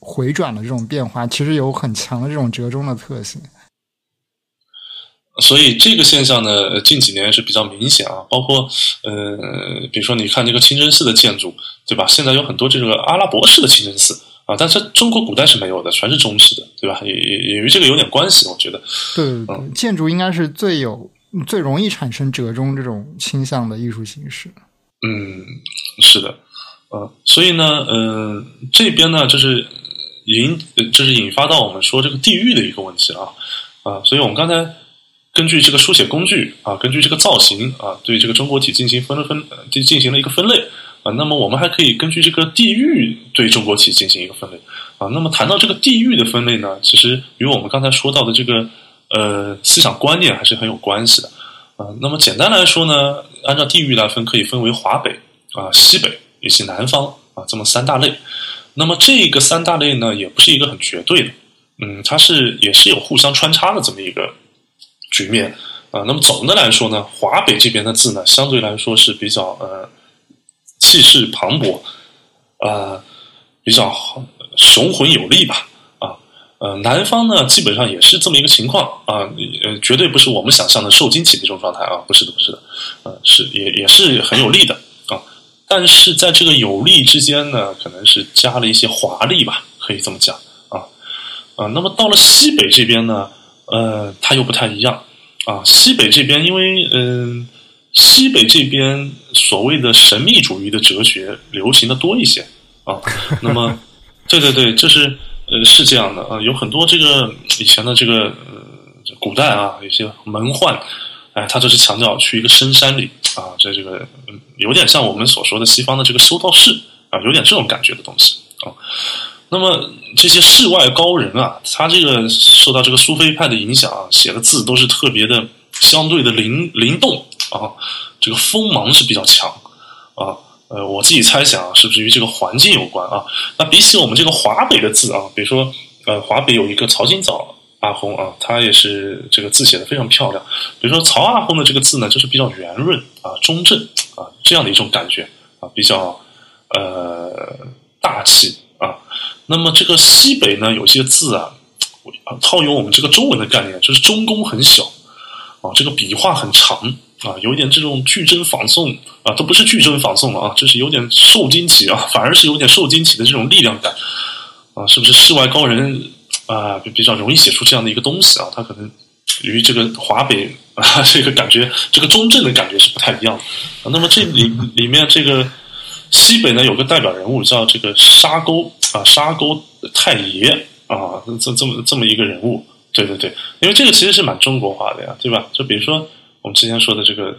S2: 回转的这种变化，其实有很强的这种折中的特性。
S3: 所以这个现象呢，近几年是比较明显啊。包括呃，比如说你看这个清真寺的建筑，对吧？现在有很多这个阿拉伯式的清真寺。啊，但是中国古代是没有的，全是中式的，对吧？也也也与这个有点关系，我觉得。
S2: 对，建筑应该是最有、最容易产生折中这种倾向的艺术形式。
S3: 嗯，是的，呃，所以呢，呃，这边呢，就是引，就是引发到我们说这个地域的一个问题啊，啊，所以我们刚才根据这个书写工具啊，根据这个造型啊，对这个中国体进行分了分，进进行了一个分类。啊，那么我们还可以根据这个地域对中国体进行一个分类啊。那么谈到这个地域的分类呢，其实与我们刚才说到的这个呃思想观念还是很有关系的啊。那么简单来说呢，按照地域来分，可以分为华北啊、西北以及南方啊这么三大类。那么这个三大类呢，也不是一个很绝对的，嗯，它是也是有互相穿插的这么一个局面啊。那么总的来说呢，华北这边的字呢，相对来说是比较呃。气势磅礴，呃，比较雄浑有力吧，啊，呃，南方呢，基本上也是这么一个情况啊，呃，绝对不是我们想象的受惊起的这种状态啊，不是的，不是的，呃，是也也是很有力的，但是在这个有利之间呢，可能是加了一些华丽吧，可以这么讲啊，啊，那么到了西北这边呢，呃，它又不太一样啊，西北这边因为嗯。西北这边所谓的神秘主义的哲学流行的多一些啊，那么，对对对，这是呃是这样的啊，有很多这个以前的这个呃古代啊，有些门宦，哎，他就是强调去一个深山里啊，在这个有点像我们所说的西方的这个修道士啊，有点这种感觉的东西啊。那么这些世外高人啊，他这个受到这个苏菲派的影响啊，写的字都是特别的相对的灵灵动。啊，这个锋芒是比较强啊，呃，我自己猜想是不是与这个环境有关啊？那比起我们这个华北的字啊，比如说呃，华北有一个曹金藻阿訇啊，他也是这个字写的非常漂亮。比如说曹阿訇的这个字呢，就是比较圆润啊、中正啊这样的一种感觉啊，比较呃大气啊。那么这个西北呢，有些字啊，套用我们这个中文的概念，就是中宫很小啊，这个笔画很长。啊，有点这种巨真仿宋啊，都不是巨真仿宋了啊，就是有点受惊起啊，反而是有点受惊起的这种力量感啊，是不是世外高人啊，比较容易写出这样的一个东西啊？它可能与这个华北啊，这个感觉，这个中正的感觉是不太一样的。那么这里 里面这个西北呢，有个代表人物叫这个沙沟啊，沙沟太爷啊，这这么这么一个人物。对对对，因为这个其实是蛮中国化的呀，对吧？就比如说我们之前说的这个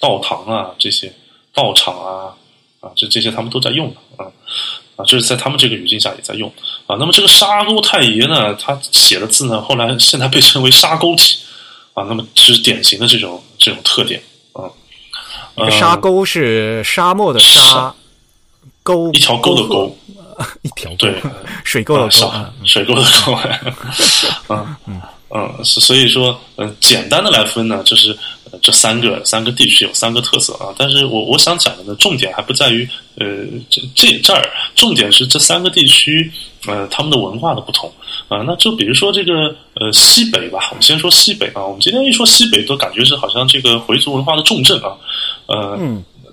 S3: 道堂啊，这些道场啊，啊，这这些他们都在用的啊。啊，就是在他们这个语境下也在用啊。那么这个沙沟太爷呢，他写的字呢，后来现在被称为沙沟体啊。那么是典型的这种这种特点啊。
S1: 沙沟是沙漠的沙，沟
S3: 一条沟的沟，
S1: 一条
S3: 对
S1: 水沟的沟，
S3: 水沟的沟。嗯嗯嗯，所以说，嗯，简单的来分呢，就是。这三个三个地区有三个特色啊，但是我我想讲的呢，重点还不在于呃这这这儿，重点是这三个地区呃他们的文化的不同啊。那就比如说这个呃西北吧，我们先说西北啊。我们今天一说西北，都感觉是好像这个回族文化的重镇啊。呃，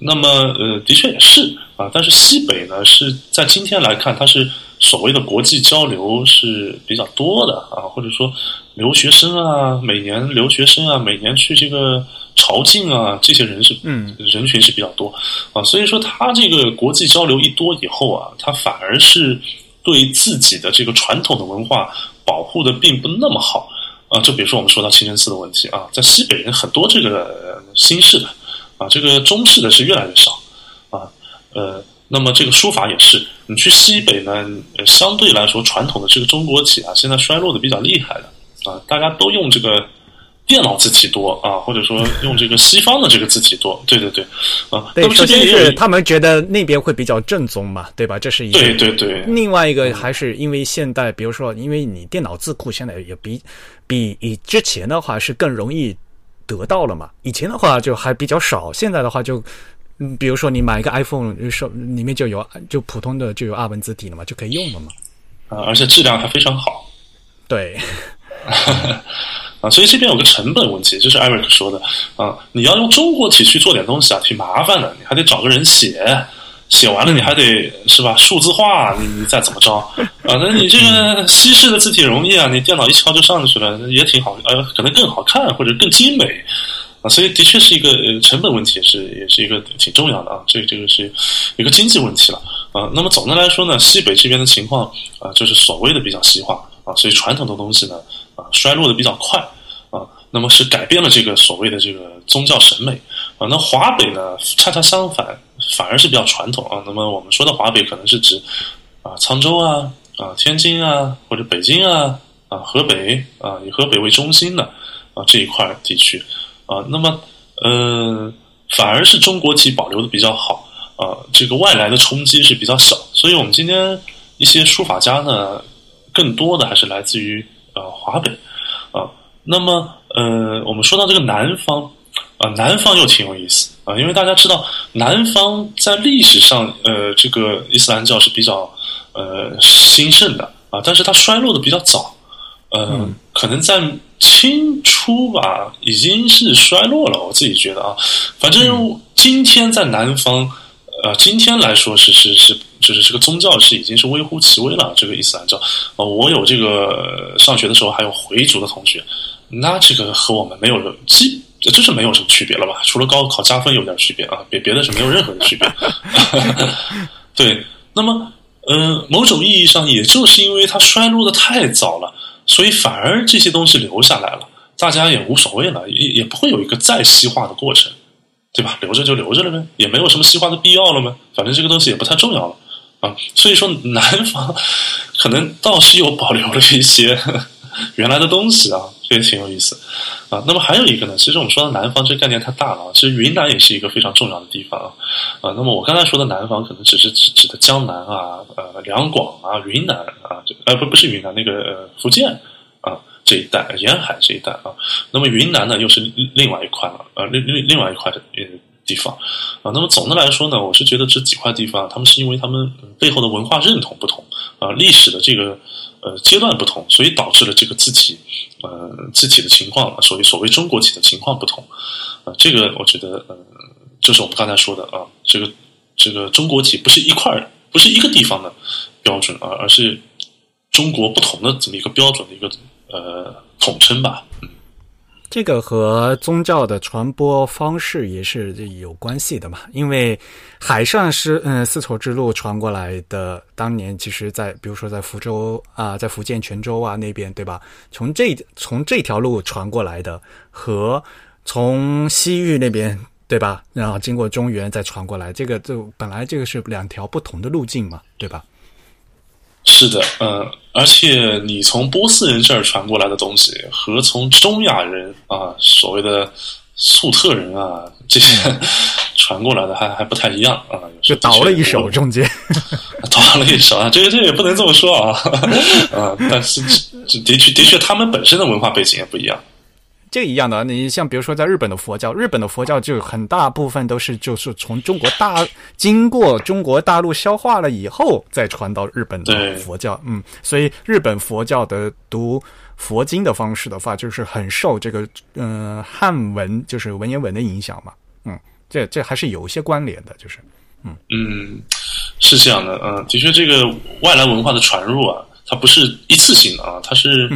S3: 那么呃的确也是啊，但是西北呢是在今天来看，它是所谓的国际交流是比较多的啊，或者说。留学生啊，每年留学生啊，每年去这个朝觐啊，这些人是嗯人群是比较多啊，所以说他这个国际交流一多以后啊，他反而是对自己的这个传统的文化保护的并不那么好啊。就比如说我们说到清真寺的问题啊，在西北人很多这个新式的啊，这个中式的是越来越少啊，呃，那么这个书法也是，你去西北呢，相对来说传统的这个中国体啊，现在衰落的比较厉害的。啊，大家都用这个电脑字体多啊，或者说用这个西方的这个字体多，对对对，啊，
S1: 对，首先是他们觉得那边会比较正宗嘛，对吧？这是一个。
S3: 对对对。
S1: 另外一个还是因为现代，比如说，因为你电脑字库现在也比比以之前的话是更容易得到了嘛，以前的话就还比较少，现在的话就，嗯，比如说你买一个 iPhone，手里面就有就普通的就有二文字体了嘛，就可以用了嘛。
S3: 啊，而且质量还非常好。
S1: 对。
S3: 啊，所以这边有个成本问题，就是 Eric 说的啊，你要用中国体去做点东西啊，挺麻烦的，你还得找个人写，写完了你还得是吧，数字化，你你再怎么着啊？那你这个西式的字体容易啊，你电脑一敲就上去了，也挺好，呃，可能更好看或者更精美啊，所以的确是一个成本问题，是也是一个挺重要的啊，这这个是一个经济问题了啊。那么总的来说呢，西北这边的情况啊，就是所谓的比较西化啊，所以传统的东西呢。啊，衰落的比较快啊，那么是改变了这个所谓的这个宗教审美啊。那华北呢，恰恰相反，反而是比较传统啊。那么我们说的华北，可能是指啊沧州啊啊天津啊或者北京啊啊河北啊以河北为中心的啊这一块地区啊。那么呃，反而是中国籍保留的比较好啊，这个外来的冲击是比较小。所以我们今天一些书法家呢，更多的还是来自于。呃，华北，啊，那么呃，我们说到这个南方，啊，南方又挺有意思啊，因为大家知道，南方在历史上，呃，这个伊斯兰教是比较呃兴盛的啊，但是它衰落的比较早，呃，可能在清初吧，已经是衰落了，我自己觉得啊，反正今天在南方。呃，今天来说是是是，就是这个宗教是已经是微乎其微了。这个伊斯兰教，呃，我有这个上学的时候还有回族的同学，那这个和我们没有基，就是没有什么区别了吧？除了高考加分有点区别啊，别别的是没有任何的区别。对，那么呃，某种意义上，也就是因为它衰落的太早了，所以反而这些东西留下来了，大家也无所谓了，也也不会有一个再细化的过程。对吧？留着就留着了呗，也没有什么细化的必要了吗？反正这个东西也不太重要了啊。所以说，南方可能倒是又保留了一些 原来的东西啊，这也挺有意思啊。那么还有一个呢，其实我们说到南方这个概念太大了啊。其实云南也是一个非常重要的地方啊。啊，那么我刚才说的南方可能只是指指的江南啊、呃两广啊、云南啊，这呃不不是云南那个福建啊。这一带沿海这一带啊，那么云南呢又是另外一块了，呃，另另另外一块的呃地方啊。那么总的来说呢，我是觉得这几块地方，他们是因为他们背后的文化认同不同啊，历史的这个呃阶段不同，所以导致了这个字体呃字体的情况，所谓所谓中国体的情况不同啊。这个我觉得呃，就是我们刚才说的啊，这个这个中国体不是一块不是一个地方的标准啊，而是中国不同的这么一个标准的一个。呃，统称吧，嗯
S1: 这个和宗教的传播方式也是有关系的嘛，因为海上是嗯丝绸之路传过来的，当年其实，在比如说在福州啊，在福建泉州啊那边，对吧？从这从这条路传过来的，和从西域那边，对吧？然后经过中原再传过来，这个就本来这个是两条不同的路径嘛，对吧？
S3: 是的，嗯，而且你从波斯人这儿传过来的东西，和从中亚人啊，所谓的粟特人啊这些 传过来的还还不太一样啊，
S1: 就倒了一手中间，
S3: 倒了一手啊，这个这个也不能这么说啊，啊，但是这的确的确，他们本身的文化背景也不一样。
S1: 这一样的，你像比如说在日本的佛教，日本的佛教就很大部分都是就是从中国大经过中国大陆消化了以后再传到日本的佛教，嗯，所以日本佛教的读佛经的方式的话，就是很受这个嗯汉文就是文言文的影响嘛，嗯，这这还是有一些关联的，就是。
S3: 嗯。嗯是这样的，嗯，的确这个外来文化的传入啊。它不是一次性的啊，它是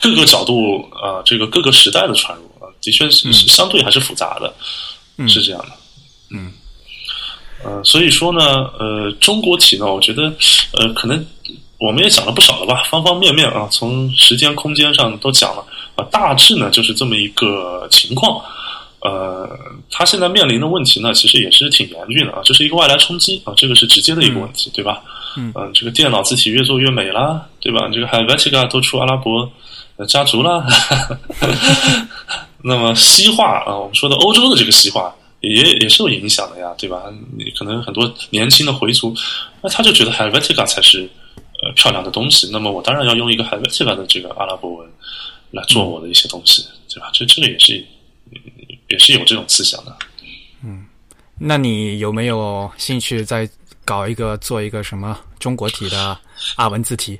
S3: 各个角度啊，这个各个时代的传入啊，的确是相对还是复杂的，是这样的。嗯，呃，所以说呢，呃，中国体呢，我觉得呃，可能我们也讲了不少了吧，方方面面啊，从时间空间上都讲了啊，大致呢就是这么一个情况。呃，他现在面临的问题呢，其实也是挺严峻的啊，这是一个外来冲击啊，这个是直接的一个问题，对吧？
S1: 嗯，
S3: 这个电脑字体越做越美啦，对吧？这个 Helvetica 都出阿拉伯家族啦。那么西化啊，我们说的欧洲的这个西化也也是有影响的呀，对吧？你可能很多年轻的回族，那他就觉得 Helvetica 才是呃漂亮的东西，那么我当然要用一个 Helvetica 的这个阿拉伯文来做我的一些东西，对吧？这这个也是也是有这种思想的。
S1: 嗯，那你有没有兴趣在？搞一个做一个什么中国体的阿文字体？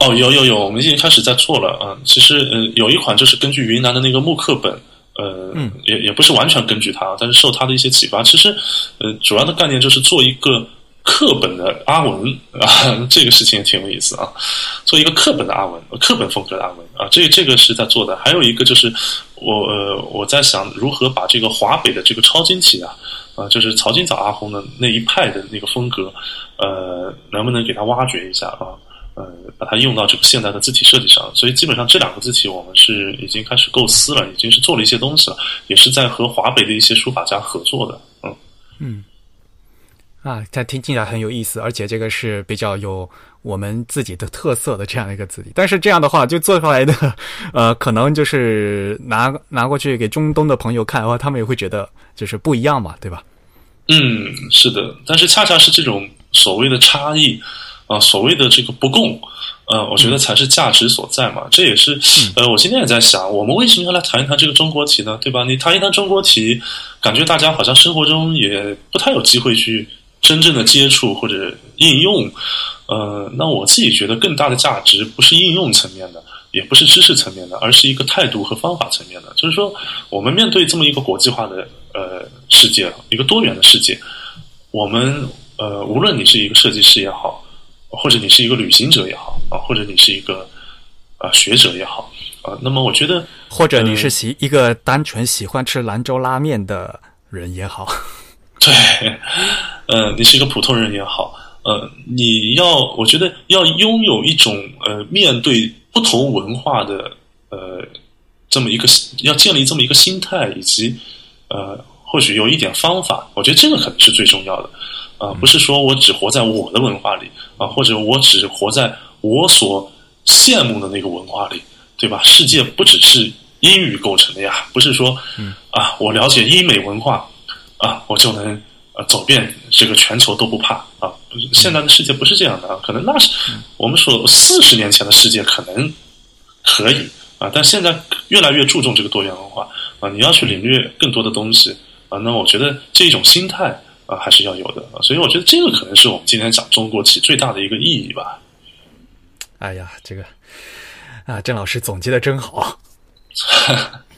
S3: 哦，有有有，我们已经开始在做了啊。其实，呃，有一款就是根据云南的那个木刻本，呃，
S1: 嗯，
S3: 也也不是完全根据它，但是受它的一些启发。其实，呃，主要的概念就是做一个课本的阿文啊，这个事情也挺有意思啊。做一个课本的阿文，课本风格的阿文啊，这这个是在做的。还有一个就是我呃我在想如何把这个华北的这个超晶体啊。啊，就是曹金早阿红的那一派的那个风格，呃，能不能给它挖掘一下啊？呃，把它用到这个现代的字体设计上。所以基本上这两个字体，我们是已经开始构思了，已经是做了一些东西了，也是在和华北的一些书法家合作的。嗯
S1: 嗯，啊，它听起来很有意思，而且这个是比较有我们自己的特色的这样一个字体。但是这样的话，就做出来的，呃，可能就是拿拿过去给中东的朋友看的话，他们也会觉得就是不一样嘛，对吧？
S3: 嗯，是的，但是恰恰是这种所谓的差异啊，所谓的这个不共，呃，我觉得才是价值所在嘛。这也是呃，我今天也在想，我们为什么要来谈一谈这个中国题呢？对吧？你谈一谈中国题，感觉大家好像生活中也不太有机会去真正的接触或者应用。呃，那我自己觉得更大的价值不是应用层面的。也不是知识层面的，而是一个态度和方法层面的。就是说，我们面对这么一个国际化的呃世界，一个多元的世界，我们呃，无论你是一个设计师也好，或者你是一个旅行者也好啊，或者你是一个啊学者也好啊，那么我觉得，
S1: 或者你是喜一个单纯喜欢吃兰州拉面的人也好，
S3: 对，呃，你是一个普通人也好，呃，你要我觉得要拥有一种呃面对。不同文化的呃，这么一个要建立这么一个心态，以及呃，或许有一点方法，我觉得这个可能是最重要的啊，不是说我只活在我的文化里啊，或者我只活在我所羡慕的那个文化里，对吧？世界不只是英语构成的呀，不是说啊，我了解英美文化啊，我就能呃走遍这个全球都不怕啊。现在的世界不是这样的啊，可能那是我们说四十年前的世界可能可以啊，但现在越来越注重这个多元文化啊，你要去领略更多的东西啊，那我觉得这一种心态啊还是要有的啊，所以我觉得这个可能是我们今天讲中国起最大的一个意义吧。
S1: 哎呀，这个啊，郑老师总结的真好。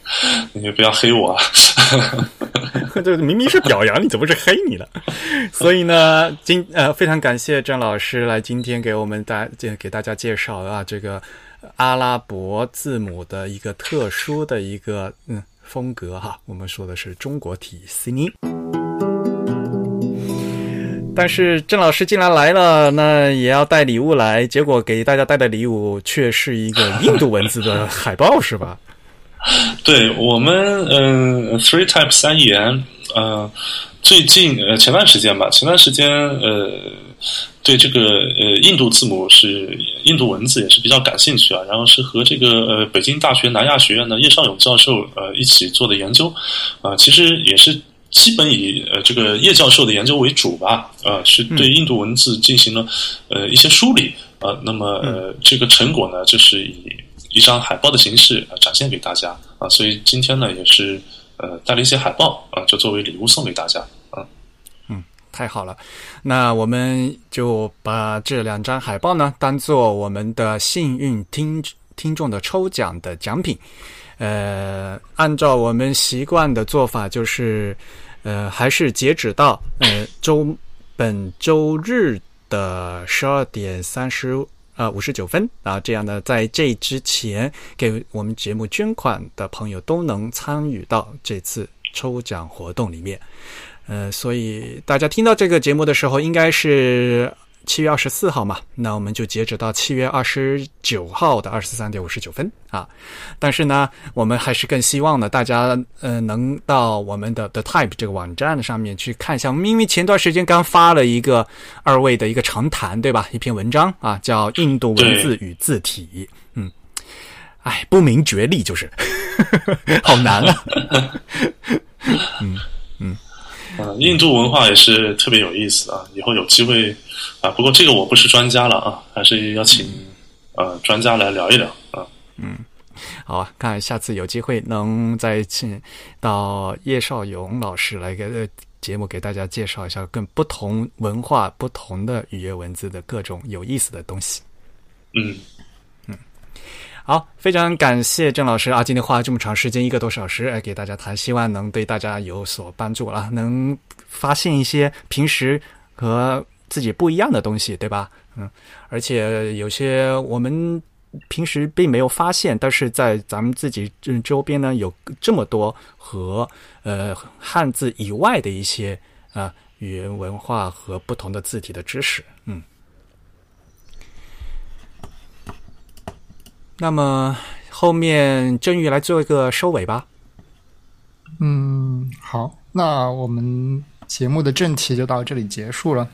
S3: 你不要黑我，
S1: 这明明是表扬你，怎么是黑你了？所以呢，今呃非常感谢郑老师来今天给我们大给大家介绍啊这个阿拉伯字母的一个特殊的一个嗯风格哈。我们说的是中国体 C 音。但是郑老师既然来了，那也要带礼物来。结果给大家带的礼物却是一个印度文字的海报，是吧？
S3: 对我们，嗯，Three Type 三言，呃，最近呃前段时间吧，前段时间呃，对这个呃印度字母是印度文字也是比较感兴趣啊。然后是和这个呃北京大学南亚学院的叶绍勇教授呃一起做的研究，啊，其实也是。基本以呃这个叶教授的研究为主吧，呃，是对印度文字进行了呃一些梳理，呃，那么呃这个成果呢，就是以一张海报的形式展现给大家啊，所以今天呢也是呃带了一些海报啊，就作为礼物送给大家啊。
S1: 嗯，太好了，那我们就把这两张海报呢当做我们的幸运听听众的抽奖的奖品，呃，按照我们习惯的做法就是。呃，还是截止到呃周本周日的十二点三十啊五十九分啊，这样呢，在这之前给我们节目捐款的朋友都能参与到这次抽奖活动里面。呃，所以大家听到这个节目的时候，应该是。七月二十四号嘛，那我们就截止到七月二十九号的二十三点五十九分啊。但是呢，我们还是更希望呢，大家呃能到我们的 The Type 这个网站上面去看一下。因为前段时间刚发了一个二位的一个长谈，对吧？一篇文章啊，叫《印度文字与字体》。嗯，哎，不明觉厉，就是 好难啊。嗯嗯。
S3: 啊，印度文化也是特别有意思啊！以后有机会啊，不过这个我不是专家了啊，还是要请呃专家来聊一聊啊。
S1: 嗯，好啊，看下次有机会能再请到叶绍勇老师来给节目给大家介绍一下更不同文化、不同的语言文字的各种有意思的东西。
S3: 嗯。
S1: 好，非常感谢郑老师啊！今天花了这么长时间，一个多小时，来给大家谈，希望能对大家有所帮助了，能发现一些平时和自己不一样的东西，对吧？嗯，而且有些我们平时并没有发现，但是在咱们自己周边呢，有这么多和呃汉字以外的一些啊语言文化和不同的字体的知识，嗯。那么后面郑宇来做一个收尾吧。
S2: 嗯，好，那我们节目的正题就到这里结束了。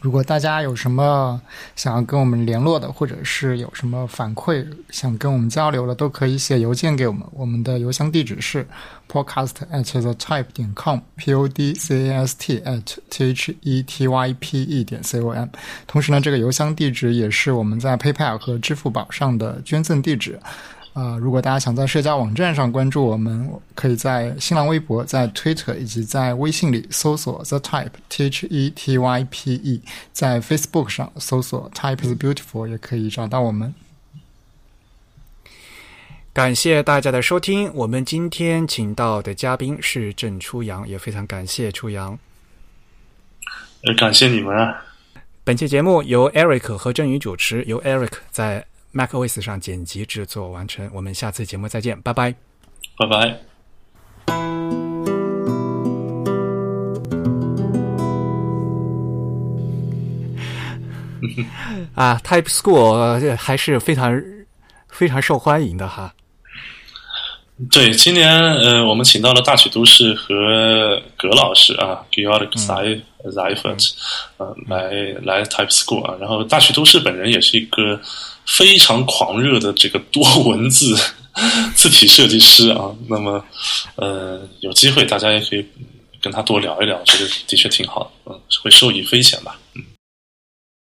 S2: 如果大家有什么想要跟我们联络的，或者是有什么反馈想跟我们交流的，都可以写邮件给我们。我们的邮箱地址是 podcast at the type 点 com，p o d c a s t at t h e t y p e 点 c o m。同时呢，这个邮箱地址也是我们在 PayPal 和支付宝上的捐赠地址。啊，如果大家想在社交网站上关注我们，可以在新浪微博、在 Twitter 以及在微信里搜索 The Type T H E T Y P E，在 Facebook 上搜索 Type is Beautiful 也可以找到我们。
S1: 感谢大家的收听，我们今天请到的嘉宾是郑初阳，也非常感谢初阳。
S3: 呃，感谢你们啊！
S1: 本期节目由 Eric 和郑宇主持，由 Eric 在。MacOS 上剪辑制作完成，我们下次节目再见，拜拜，
S3: 拜拜。
S1: 啊，Type School 还是非常非常受欢迎的哈。
S3: 对，今年呃，我们请到了大曲都市和葛老师啊，Georg Zay Zayfert，呃，来来 Type School 啊，然后大曲都市本人也是一个。非常狂热的这个多文字 字体设计师啊，那么呃，有机会大家也可以跟他多聊一聊，这个的确挺好的，嗯，会受益匪浅吧。